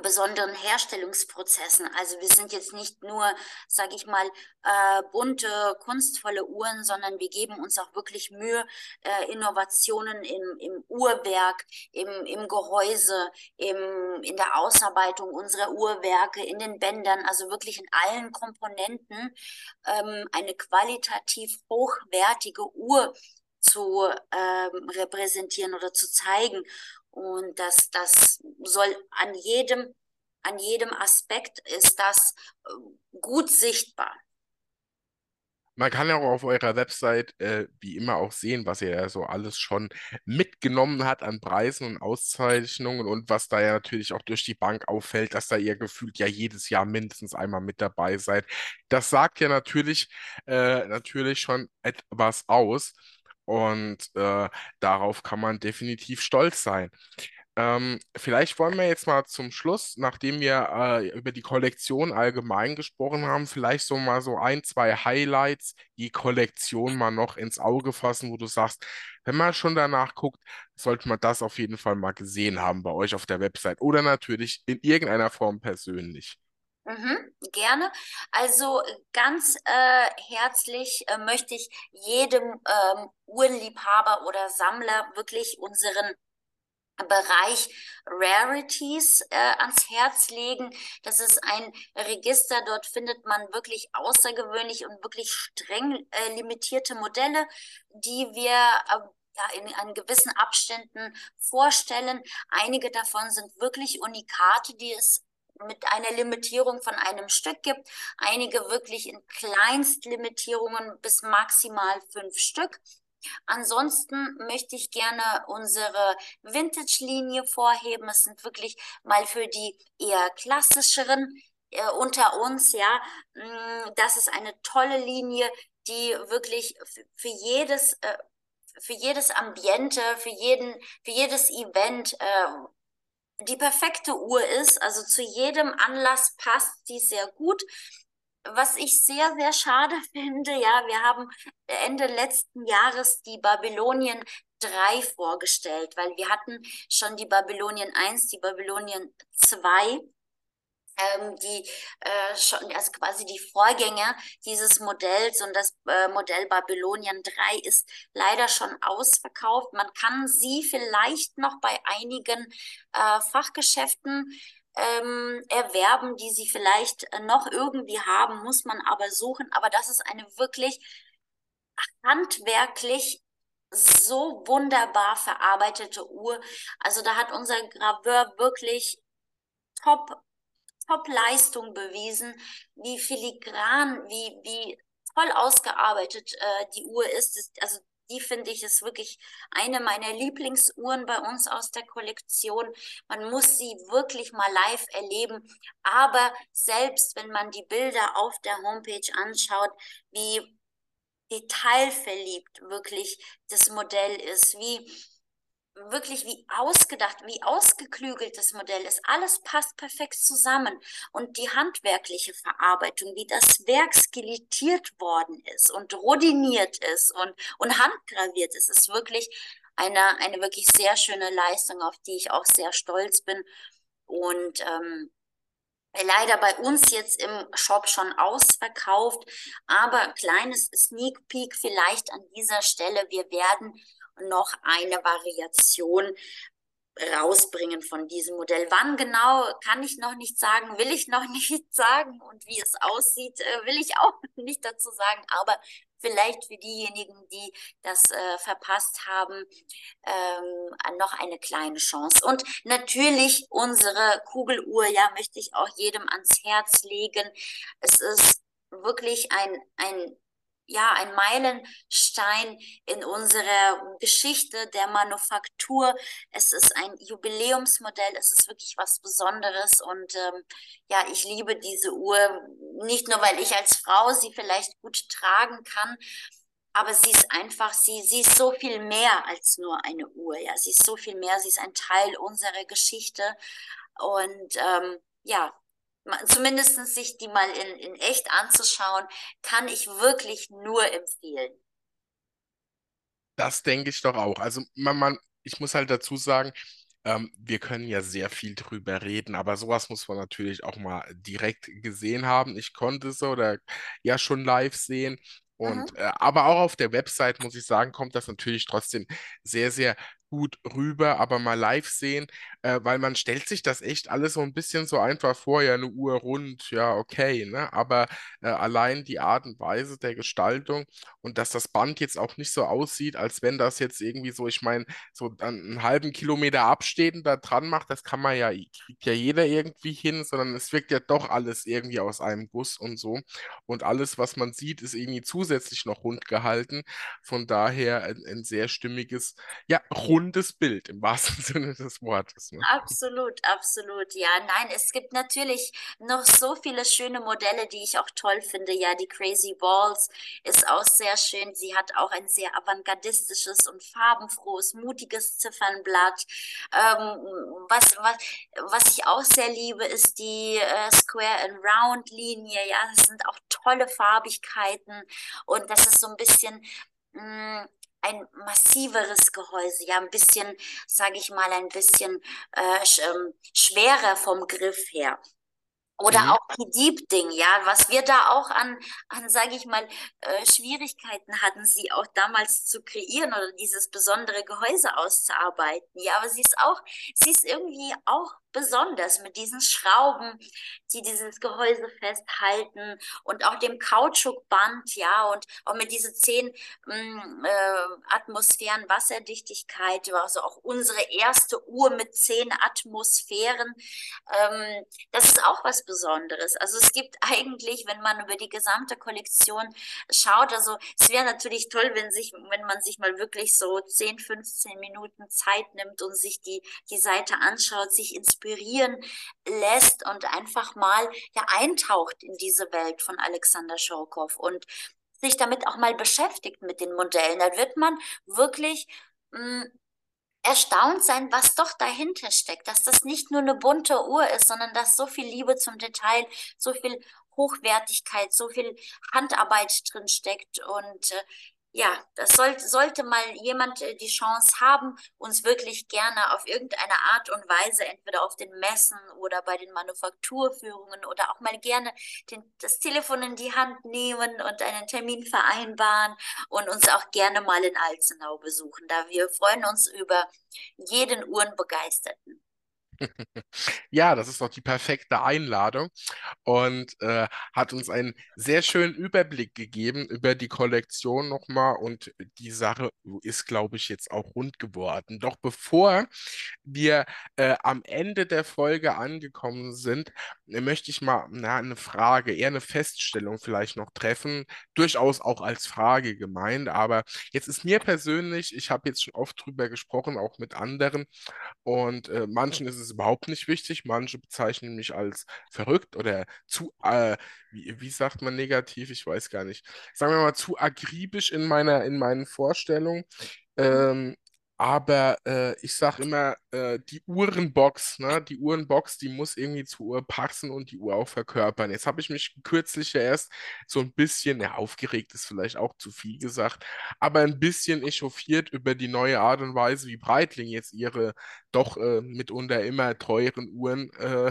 besonderen Herstellungsprozessen. Also wir sind jetzt nicht nur, sage ich mal, äh, bunte, kunstvolle Uhren, sondern wir geben uns auch wirklich Mühe, äh, Innovationen im, im Uhrwerk, im, im Gehäuse, im, in der Ausarbeitung unserer Uhrwerke, in den Bändern, also wirklich in allen Komponenten ähm, eine qualitativ hochwertige Uhr zu ähm, repräsentieren oder zu zeigen. Und das, das soll an jedem, an jedem Aspekt ist das äh, gut sichtbar. Man kann ja auch auf eurer Website äh, wie immer auch sehen, was ihr ja so alles schon mitgenommen hat an Preisen und Auszeichnungen und was da ja natürlich auch durch die Bank auffällt, dass da ihr gefühlt ja jedes Jahr mindestens einmal mit dabei seid. Das sagt ja natürlich, äh, natürlich schon etwas aus. Und äh, darauf kann man definitiv stolz sein. Ähm, vielleicht wollen wir jetzt mal zum Schluss, nachdem wir äh, über die Kollektion allgemein gesprochen haben, vielleicht so mal so ein, zwei Highlights die Kollektion mal noch ins Auge fassen, wo du sagst, wenn man schon danach guckt, sollte man das auf jeden Fall mal gesehen haben bei euch auf der Website oder natürlich in irgendeiner Form persönlich. Mhm, gerne. Also ganz äh, herzlich äh, möchte ich jedem ähm, Uhrenliebhaber oder Sammler wirklich unseren Bereich Rarities äh, ans Herz legen. Das ist ein Register, dort findet man wirklich außergewöhnlich und wirklich streng äh, limitierte Modelle, die wir äh, ja, in, in gewissen Abständen vorstellen. Einige davon sind wirklich Unikate, die es mit einer Limitierung von einem Stück gibt, einige wirklich in Kleinstlimitierungen bis maximal fünf Stück. Ansonsten möchte ich gerne unsere Vintage-Linie vorheben. Es sind wirklich mal für die eher klassischeren äh, unter uns, ja. Mm, das ist eine tolle Linie, die wirklich für jedes, äh, für jedes Ambiente, für jeden, für jedes Event äh, die perfekte Uhr ist. Also zu jedem Anlass passt sie sehr gut. Was ich sehr, sehr schade finde, ja, wir haben Ende letzten Jahres die Babylonien 3 vorgestellt, weil wir hatten schon die Babylonien 1, die Babylonien 2 ähm, die äh, schon, also quasi die Vorgänger dieses Modells und das äh, Modell Babylonian 3 ist leider schon ausverkauft. Man kann sie vielleicht noch bei einigen äh, Fachgeschäften ähm, erwerben, die sie vielleicht noch irgendwie haben, muss man aber suchen. Aber das ist eine wirklich handwerklich so wunderbar verarbeitete Uhr. Also da hat unser Graveur wirklich top Top-Leistung bewiesen, wie filigran, wie, wie toll ausgearbeitet äh, die Uhr ist. Das, also die finde ich ist wirklich eine meiner Lieblingsuhren bei uns aus der Kollektion. Man muss sie wirklich mal live erleben. Aber selbst wenn man die Bilder auf der Homepage anschaut, wie detailverliebt wirklich das Modell ist, wie wirklich wie ausgedacht, wie ausgeklügelt das Modell ist. Alles passt perfekt zusammen. Und die handwerkliche Verarbeitung, wie das Werk skelettiert worden ist und rodiniert ist und, und handgraviert ist, ist wirklich eine, eine wirklich sehr schöne Leistung, auf die ich auch sehr stolz bin. Und ähm, leider bei uns jetzt im Shop schon ausverkauft. Aber kleines Sneak Peek vielleicht an dieser Stelle. Wir werden noch eine Variation rausbringen von diesem Modell. Wann genau, kann ich noch nicht sagen, will ich noch nicht sagen und wie es aussieht, äh, will ich auch nicht dazu sagen, aber vielleicht für diejenigen, die das äh, verpasst haben, ähm, noch eine kleine Chance. Und natürlich unsere Kugeluhr, ja, möchte ich auch jedem ans Herz legen. Es ist wirklich ein, ein ja, ein Meilenstein in unserer Geschichte der Manufaktur. Es ist ein Jubiläumsmodell, es ist wirklich was Besonderes. Und ähm, ja, ich liebe diese Uhr, nicht nur weil ich als Frau sie vielleicht gut tragen kann, aber sie ist einfach, sie, sie ist so viel mehr als nur eine Uhr, ja, sie ist so viel mehr, sie ist ein Teil unserer Geschichte. Und ähm, ja, zumindest sich die mal in, in echt anzuschauen, kann ich wirklich nur empfehlen. Das denke ich doch auch. Also man, man, ich muss halt dazu sagen, Ähm, wir können ja sehr viel drüber reden, aber sowas muss man natürlich auch mal direkt gesehen haben. Ich konnte es oder ja schon live sehen. Und Mhm. äh, aber auch auf der Website, muss ich sagen, kommt das natürlich trotzdem sehr, sehr gut rüber, aber mal live sehen, äh, weil man stellt sich das echt alles so ein bisschen so einfach vor, ja, eine Uhr rund, ja, okay, ne? Aber äh, allein die Art und Weise der Gestaltung und dass das Band jetzt auch nicht so aussieht, als wenn das jetzt irgendwie so, ich meine, so einen halben Kilometer absteht und da dran macht, das kann man ja, kriegt ja jeder irgendwie hin, sondern es wirkt ja doch alles irgendwie aus einem Guss und so. Und alles, was man sieht, ist irgendwie zusätzlich noch rund gehalten. Von daher ein, ein sehr stimmiges, ja, rundes Bild im wahrsten Sinne des Wortes. Ne? Absolut, absolut. Ja, nein, es gibt natürlich noch so viele schöne Modelle, die ich auch toll finde. Ja, die Crazy Balls ist auch sehr schön. Sie hat auch ein sehr avantgardistisches und farbenfrohes, mutiges Ziffernblatt. Ähm, was, was, was ich auch sehr liebe, ist die äh, Square and Round Linie. Ja, das sind auch tolle Farbigkeiten und das ist so ein bisschen mh, ein massiveres Gehäuse, ja, ein bisschen, sage ich mal, ein bisschen äh, ähm, schwerer vom Griff her. Oder Mhm. auch die Deep Ding, ja, was wir da auch an, an sage ich mal, äh, Schwierigkeiten hatten, sie auch damals zu kreieren oder dieses besondere Gehäuse auszuarbeiten. Ja, aber sie ist auch, sie ist irgendwie auch besonders mit diesen Schrauben, die dieses Gehäuse festhalten und auch dem Kautschukband, ja, und auch mit diese zehn mh, äh, Atmosphären Wasserdichtigkeit, also auch unsere erste Uhr mit zehn Atmosphären. Ähm, das ist auch was Besonderes. Also es gibt eigentlich, wenn man über die gesamte Kollektion schaut, also es wäre natürlich toll, wenn sich, wenn man sich mal wirklich so 10, 15 Minuten Zeit nimmt und sich die, die Seite anschaut, sich inspirieren lässt und einfach mal ja eintaucht in diese Welt von Alexander Schorkow und sich damit auch mal beschäftigt mit den Modellen. Da wird man wirklich mh, erstaunt sein, was doch dahinter steckt, dass das nicht nur eine bunte Uhr ist, sondern dass so viel Liebe zum Detail, so viel Hochwertigkeit, so viel Handarbeit drin steckt. Und äh, ja, das soll, sollte mal jemand äh, die Chance haben, uns wirklich gerne auf irgendeine Art und Weise, entweder auf den Messen oder bei den Manufakturführungen oder auch mal gerne den, das Telefon in die Hand nehmen und einen Termin vereinbaren und uns auch gerne mal in Alzenau besuchen, da wir freuen uns über jeden Uhrenbegeisterten. Ja, das ist doch die perfekte Einladung und äh, hat uns einen sehr schönen Überblick gegeben über die Kollektion nochmal und die Sache ist, glaube ich, jetzt auch rund geworden. Doch bevor wir äh, am Ende der Folge angekommen sind, möchte ich mal na, eine Frage, eher eine Feststellung vielleicht noch treffen, durchaus auch als Frage gemeint, aber jetzt ist mir persönlich, ich habe jetzt schon oft drüber gesprochen, auch mit anderen, und äh, manchen ist es überhaupt nicht wichtig, manche bezeichnen mich als verrückt oder zu, äh, wie, wie sagt man negativ, ich weiß gar nicht, sagen wir mal zu akribisch in meiner, in meinen Vorstellungen. Ähm, aber äh, ich sag immer, äh, die Uhrenbox, ne, die Uhrenbox, die muss irgendwie zur Uhr passen und die Uhr auch verkörpern. Jetzt habe ich mich kürzlich ja erst so ein bisschen, ja, aufgeregt ist vielleicht auch zu viel gesagt, aber ein bisschen echauffiert über die neue Art und Weise, wie Breitling jetzt ihre doch äh, mitunter immer teuren Uhren äh,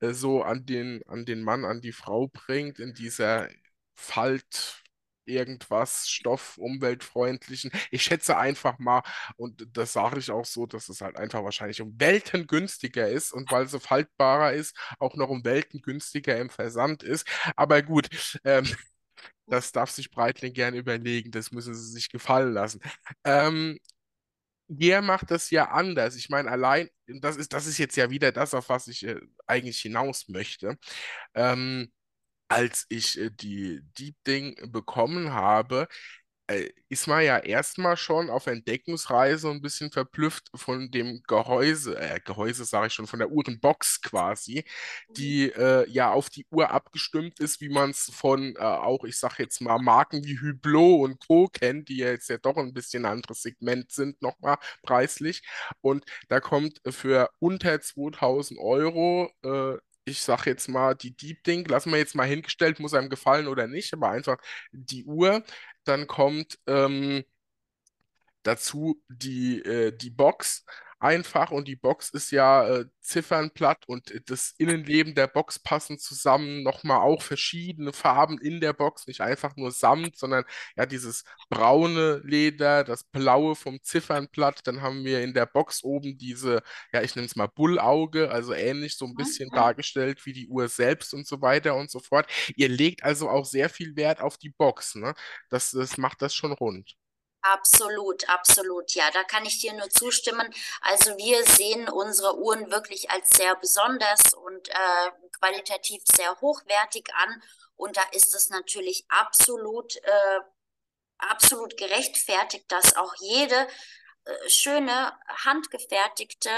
so an den, an den Mann, an die Frau bringt, in dieser Falt irgendwas Stoff umweltfreundlichen. Ich schätze einfach mal, und das sage ich auch so, dass es halt einfach wahrscheinlich um Welten günstiger ist und weil sie faltbarer ist, auch noch um Welten günstiger im Versand ist. Aber gut, ähm, das darf sich Breitling gern überlegen, das müssen sie sich gefallen lassen. Ähm, der macht das ja anders. Ich meine, allein, das ist, das ist jetzt ja wieder das, auf was ich äh, eigentlich hinaus möchte. Ähm, als ich äh, die Deep Ding bekommen habe, äh, ist man ja erstmal schon auf Entdeckungsreise ein bisschen verblüfft von dem Gehäuse, äh, Gehäuse sage ich schon, von der Uhrenbox quasi, die äh, ja auf die Uhr abgestimmt ist, wie man es von äh, auch, ich sage jetzt mal, Marken wie Hublot und Co. kennt, die ja jetzt ja doch ein bisschen anderes Segment sind, nochmal preislich. Und da kommt für unter 2000 Euro äh, ich sag jetzt mal, die Deep Ding, lassen wir jetzt mal hingestellt, muss einem gefallen oder nicht, aber einfach die Uhr. Dann kommt ähm, dazu die, äh, die Box. Einfach und die Box ist ja äh, ziffernblatt und das Innenleben der Box passen zusammen. Nochmal auch verschiedene Farben in der Box, nicht einfach nur Samt, sondern ja dieses braune Leder, das blaue vom Ziffernblatt. Dann haben wir in der Box oben diese, ja, ich nenne es mal Bullauge, also ähnlich so ein bisschen Mhm. dargestellt wie die Uhr selbst und so weiter und so fort. Ihr legt also auch sehr viel Wert auf die Box, ne? Das, das macht das schon rund. Absolut, absolut. Ja, da kann ich dir nur zustimmen. Also wir sehen unsere Uhren wirklich als sehr besonders und äh, qualitativ sehr hochwertig an. Und da ist es natürlich absolut, äh, absolut gerechtfertigt, dass auch jede äh, schöne, handgefertigte,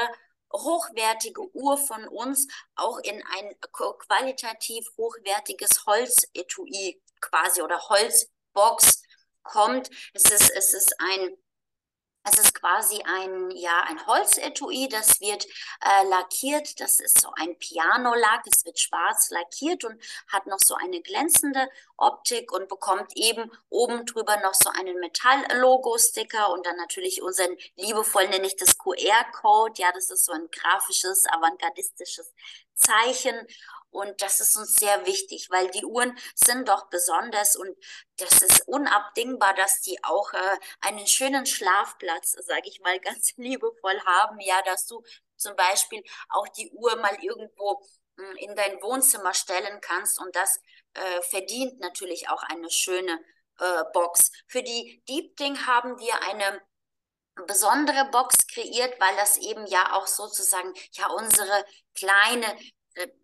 hochwertige Uhr von uns auch in ein qualitativ hochwertiges Holzetui quasi oder Holzbox kommt. Es ist, es ist ein es ist quasi ein, ja, ein Holzetui, das wird äh, lackiert. Das ist so ein Piano-Lack. Es wird schwarz lackiert und hat noch so eine glänzende Optik und bekommt eben oben drüber noch so einen Metall-Logo-Sticker und dann natürlich unseren liebevoll nenne ich das QR-Code. Ja, das ist so ein grafisches, avantgardistisches Zeichen. Und das ist uns sehr wichtig, weil die Uhren sind doch besonders und das ist unabdingbar, dass die auch äh, einen schönen Schlafplatz, sage ich mal ganz liebevoll haben. Ja, dass du zum Beispiel auch die Uhr mal irgendwo mh, hm, in dein Wohnzimmer stellen kannst und das äh, verdient natürlich auch eine schöne äh, Box. Für die Deep Ding haben wir eine besondere Box kreiert, weil das eben ja auch sozusagen ja unsere kleine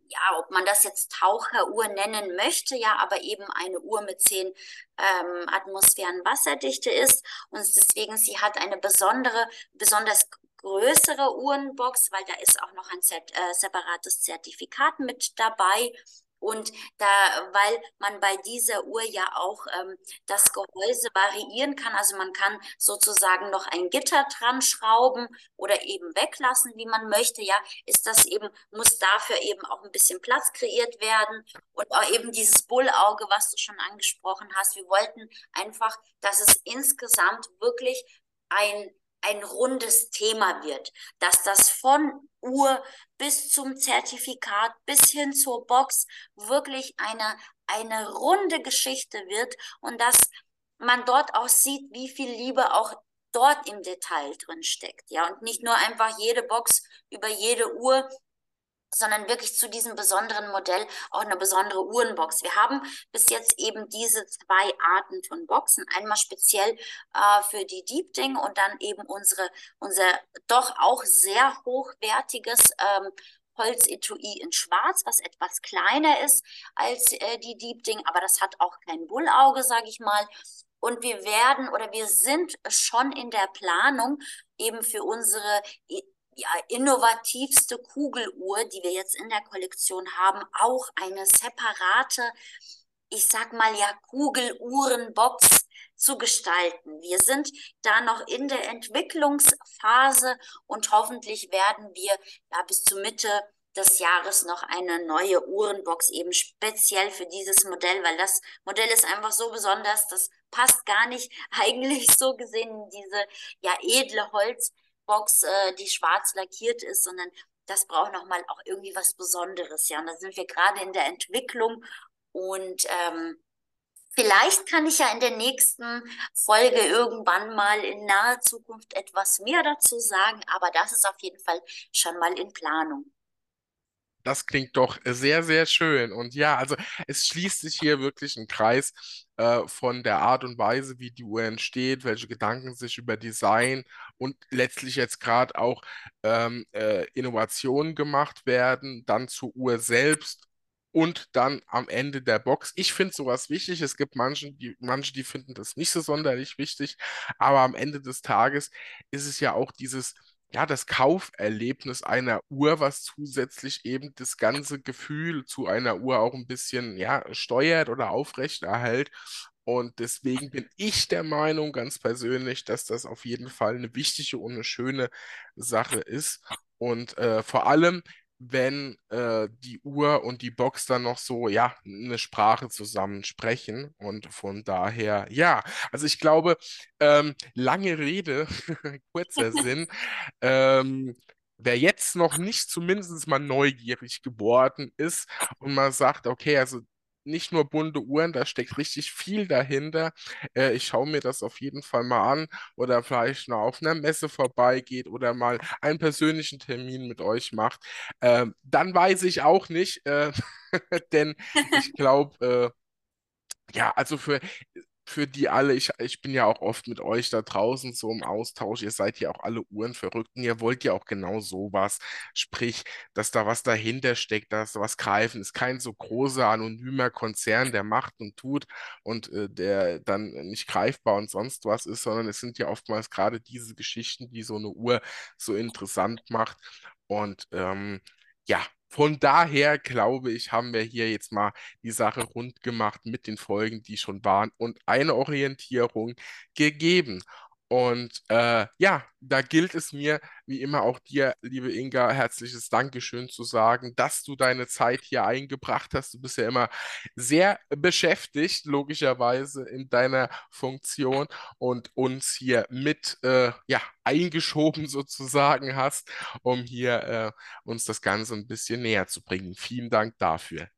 ja, ob man das jetzt Taucheruhr nennen möchte, ja, aber eben eine Uhr mit zehn ähm, Atmosphären Wasserdichte ist. Und deswegen sie hat eine besondere, besonders größere Uhrenbox, weil da ist auch noch ein äh, separates Zertifikat mit dabei und da, weil man bei dieser Uhr ja auch ähm, das Gehäuse variieren kann, also man kann sozusagen noch ein Gitter dran schrauben oder eben weglassen, wie man möchte, ja, ist das eben, muss dafür eben auch ein bisschen Platz kreiert werden und auch eben dieses Bullauge, was du schon angesprochen hast. Wir wollten einfach, dass es insgesamt wirklich ein ein rundes Thema wird, dass das von Uhr bis zum Zertifikat bis hin zur Box wirklich eine, eine runde Geschichte wird und dass man dort auch sieht, wie viel Liebe auch dort im Detail drin steckt. Ja, und nicht nur einfach jede Box über jede Uhr sondern wirklich zu diesem besonderen Modell auch eine besondere Uhrenbox. Wir haben bis jetzt eben diese zwei Arten von Boxen. Einmal speziell äh, für die Deep Ding und dann eben unsere, unser doch auch sehr hochwertiges ähm, Holzetui in Schwarz, was etwas kleiner ist als äh, die Deep Ding, aber das hat auch kein Bullauge, sage ich mal. Und wir werden oder wir sind schon in der Planung eben für unsere ja, innovativste Kugeluhr, die wir jetzt in der Kollektion haben, auch eine separate, ich sag mal ja, Kugeluhrenbox zu gestalten. Wir sind da noch in der Entwicklungsphase und hoffentlich werden wir ja bis zur Mitte des Jahres noch eine neue Uhrenbox eben speziell für dieses Modell, weil das Modell ist einfach so besonders, das passt gar nicht eigentlich so gesehen in diese ja edle Holz Box, äh, die schwarz lackiert ist, sondern das braucht nochmal auch irgendwie was Besonderes. Ja, und da sind wir gerade in der Entwicklung und ähm, Vielleicht kann ich ja in der nächsten Folge irgendwann mal in naher Zukunft etwas mehr dazu sagen, aber das ist auf jeden Fall schon mal in Planung. Das klingt doch sehr, sehr schön. Und ja, also es schließt sich hier wirklich ein Kreis äh, von der Art und Weise, wie die Uhr entsteht, welche Gedanken sich über Design und letztlich jetzt gerade auch ähm, äh, Innovationen gemacht werden, dann zur Uhr selbst und dann am Ende der Box. Ich finde sowas wichtig. Es gibt manche, die, manche, die finden das nicht so sonderlich wichtig, aber am Ende des Tages ist es ja auch dieses ja, das Kauferlebnis einer Uhr, was zusätzlich eben das ganze Gefühl zu einer Uhr auch ein bisschen, ja, steuert oder aufrechterhält. Und deswegen bin ich der Meinung, ganz persönlich, dass das auf jeden Fall eine wichtige und eine schöne Sache ist. Und äh, vor allem wenn äh, die Uhr und die Box dann noch so, ja, eine Sprache zusammen sprechen. Und von daher, ja, also ich glaube, ähm, lange Rede, kurzer Sinn. Ähm, wer jetzt noch nicht zumindest mal neugierig geworden ist und mal sagt, okay, also nicht nur bunte Uhren, da steckt richtig viel dahinter. Äh, ich schaue mir das auf jeden Fall mal an oder vielleicht noch auf einer Messe vorbeigeht oder mal einen persönlichen Termin mit euch macht. Äh, dann weiß ich auch nicht, äh, denn ich glaube, äh, ja, also für für die alle, ich, ich bin ja auch oft mit euch da draußen so im Austausch, ihr seid ja auch alle Uhrenverrückten, ihr wollt ja auch genau sowas, sprich, dass da was dahinter steckt, dass was greifen, ist kein so großer, anonymer Konzern, der macht und tut und äh, der dann nicht greifbar und sonst was ist, sondern es sind ja oftmals gerade diese Geschichten, die so eine Uhr so interessant macht. Und ähm, ja, von daher glaube ich, haben wir hier jetzt mal die Sache rund gemacht mit den Folgen, die schon waren und eine Orientierung gegeben. Und äh, ja, da gilt es mir, wie immer auch dir, liebe Inga, herzliches Dankeschön zu sagen, dass du deine Zeit hier eingebracht hast. Du bist ja immer sehr beschäftigt, logischerweise in deiner Funktion und uns hier mit äh, ja, eingeschoben sozusagen hast, um hier äh, uns das Ganze ein bisschen näher zu bringen. Vielen Dank dafür.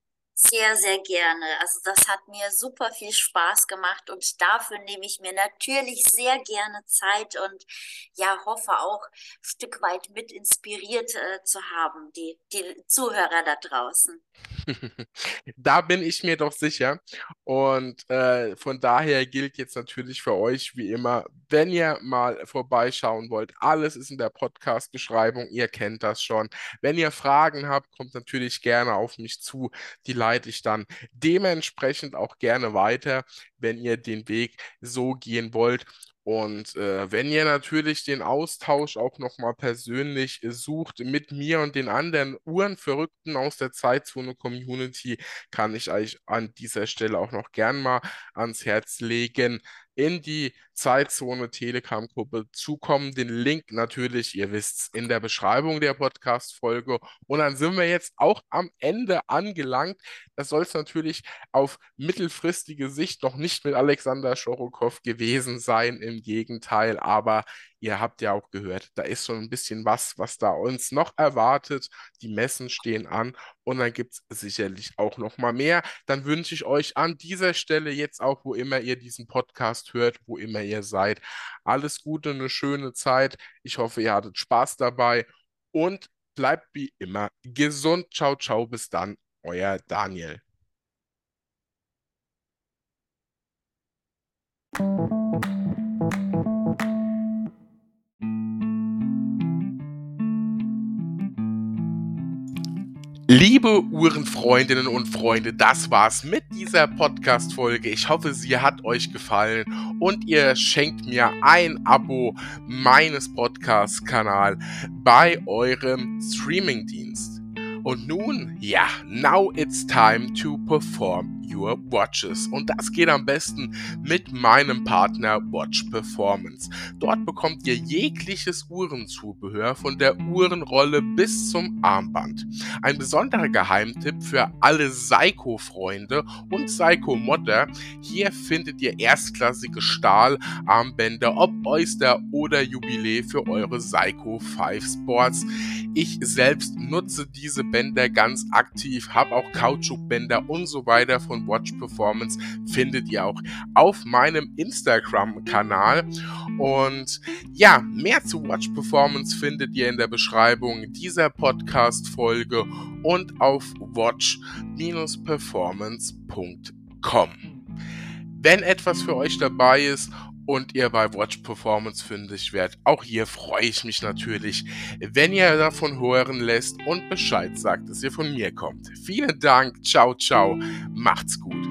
Sehr, sehr gerne. Also das hat mir super viel Spaß gemacht und dafür nehme ich mir natürlich sehr gerne Zeit und ja, hoffe auch ein Stück weit mit inspiriert äh, zu haben, die, die Zuhörer da draußen. Da bin ich mir doch sicher. Und äh, von daher gilt jetzt natürlich für euch wie immer, wenn ihr mal vorbeischauen wollt, alles ist in der Podcast-Beschreibung, ihr kennt das schon. Wenn ihr Fragen habt, kommt natürlich gerne auf mich zu. Die leite ich dann dementsprechend auch gerne weiter, wenn ihr den Weg so gehen wollt. Und äh, wenn ihr natürlich den Austausch auch nochmal persönlich sucht mit mir und den anderen Uhrenverrückten aus der Zeitzone-Community, kann ich euch an dieser Stelle auch noch gern mal ans Herz legen in die Zeitzone Telegram-Gruppe zukommen. Den Link natürlich, ihr wisst in der Beschreibung der Podcast-Folge. Und dann sind wir jetzt auch am Ende angelangt. Das soll es natürlich auf mittelfristige Sicht noch nicht mit Alexander Schorokow gewesen sein, im Gegenteil. Aber Ihr habt ja auch gehört, da ist schon ein bisschen was, was da uns noch erwartet. Die Messen stehen an und dann gibt es sicherlich auch noch mal mehr. Dann wünsche ich euch an dieser Stelle jetzt auch, wo immer ihr diesen Podcast hört, wo immer ihr seid, alles Gute, eine schöne Zeit. Ich hoffe, ihr hattet Spaß dabei und bleibt wie immer gesund. Ciao, ciao, bis dann, euer Daniel. Liebe Uhrenfreundinnen und Freunde, das war's mit dieser Podcast-Folge. Ich hoffe, sie hat euch gefallen und ihr schenkt mir ein Abo meines Podcast-Kanals bei eurem Streaming-Dienst. Und nun, ja, now it's time to perform Your Watches. Und das geht am besten mit meinem Partner Watch Performance. Dort bekommt ihr jegliches Uhrenzubehör von der Uhrenrolle bis zum Armband. Ein besonderer Geheimtipp für alle Seiko-Freunde und Seiko-Modder. Hier findet ihr erstklassige Stahlarmbänder, ob Oyster oder Jubiläe für eure Seiko 5 Sports. Ich selbst nutze diese Bänder ganz aktiv, habe auch Kautschukbänder und so weiter von Watch Performance findet ihr auch auf meinem Instagram-Kanal. Und ja, mehr zu Watch Performance findet ihr in der Beschreibung dieser Podcast-Folge und auf watch-performance.com. Wenn etwas für euch dabei ist und ihr bei Watch Performance fündig werdet. Auch hier freue ich mich natürlich, wenn ihr davon hören lässt und Bescheid sagt, dass ihr von mir kommt. Vielen Dank, ciao, ciao, macht's gut.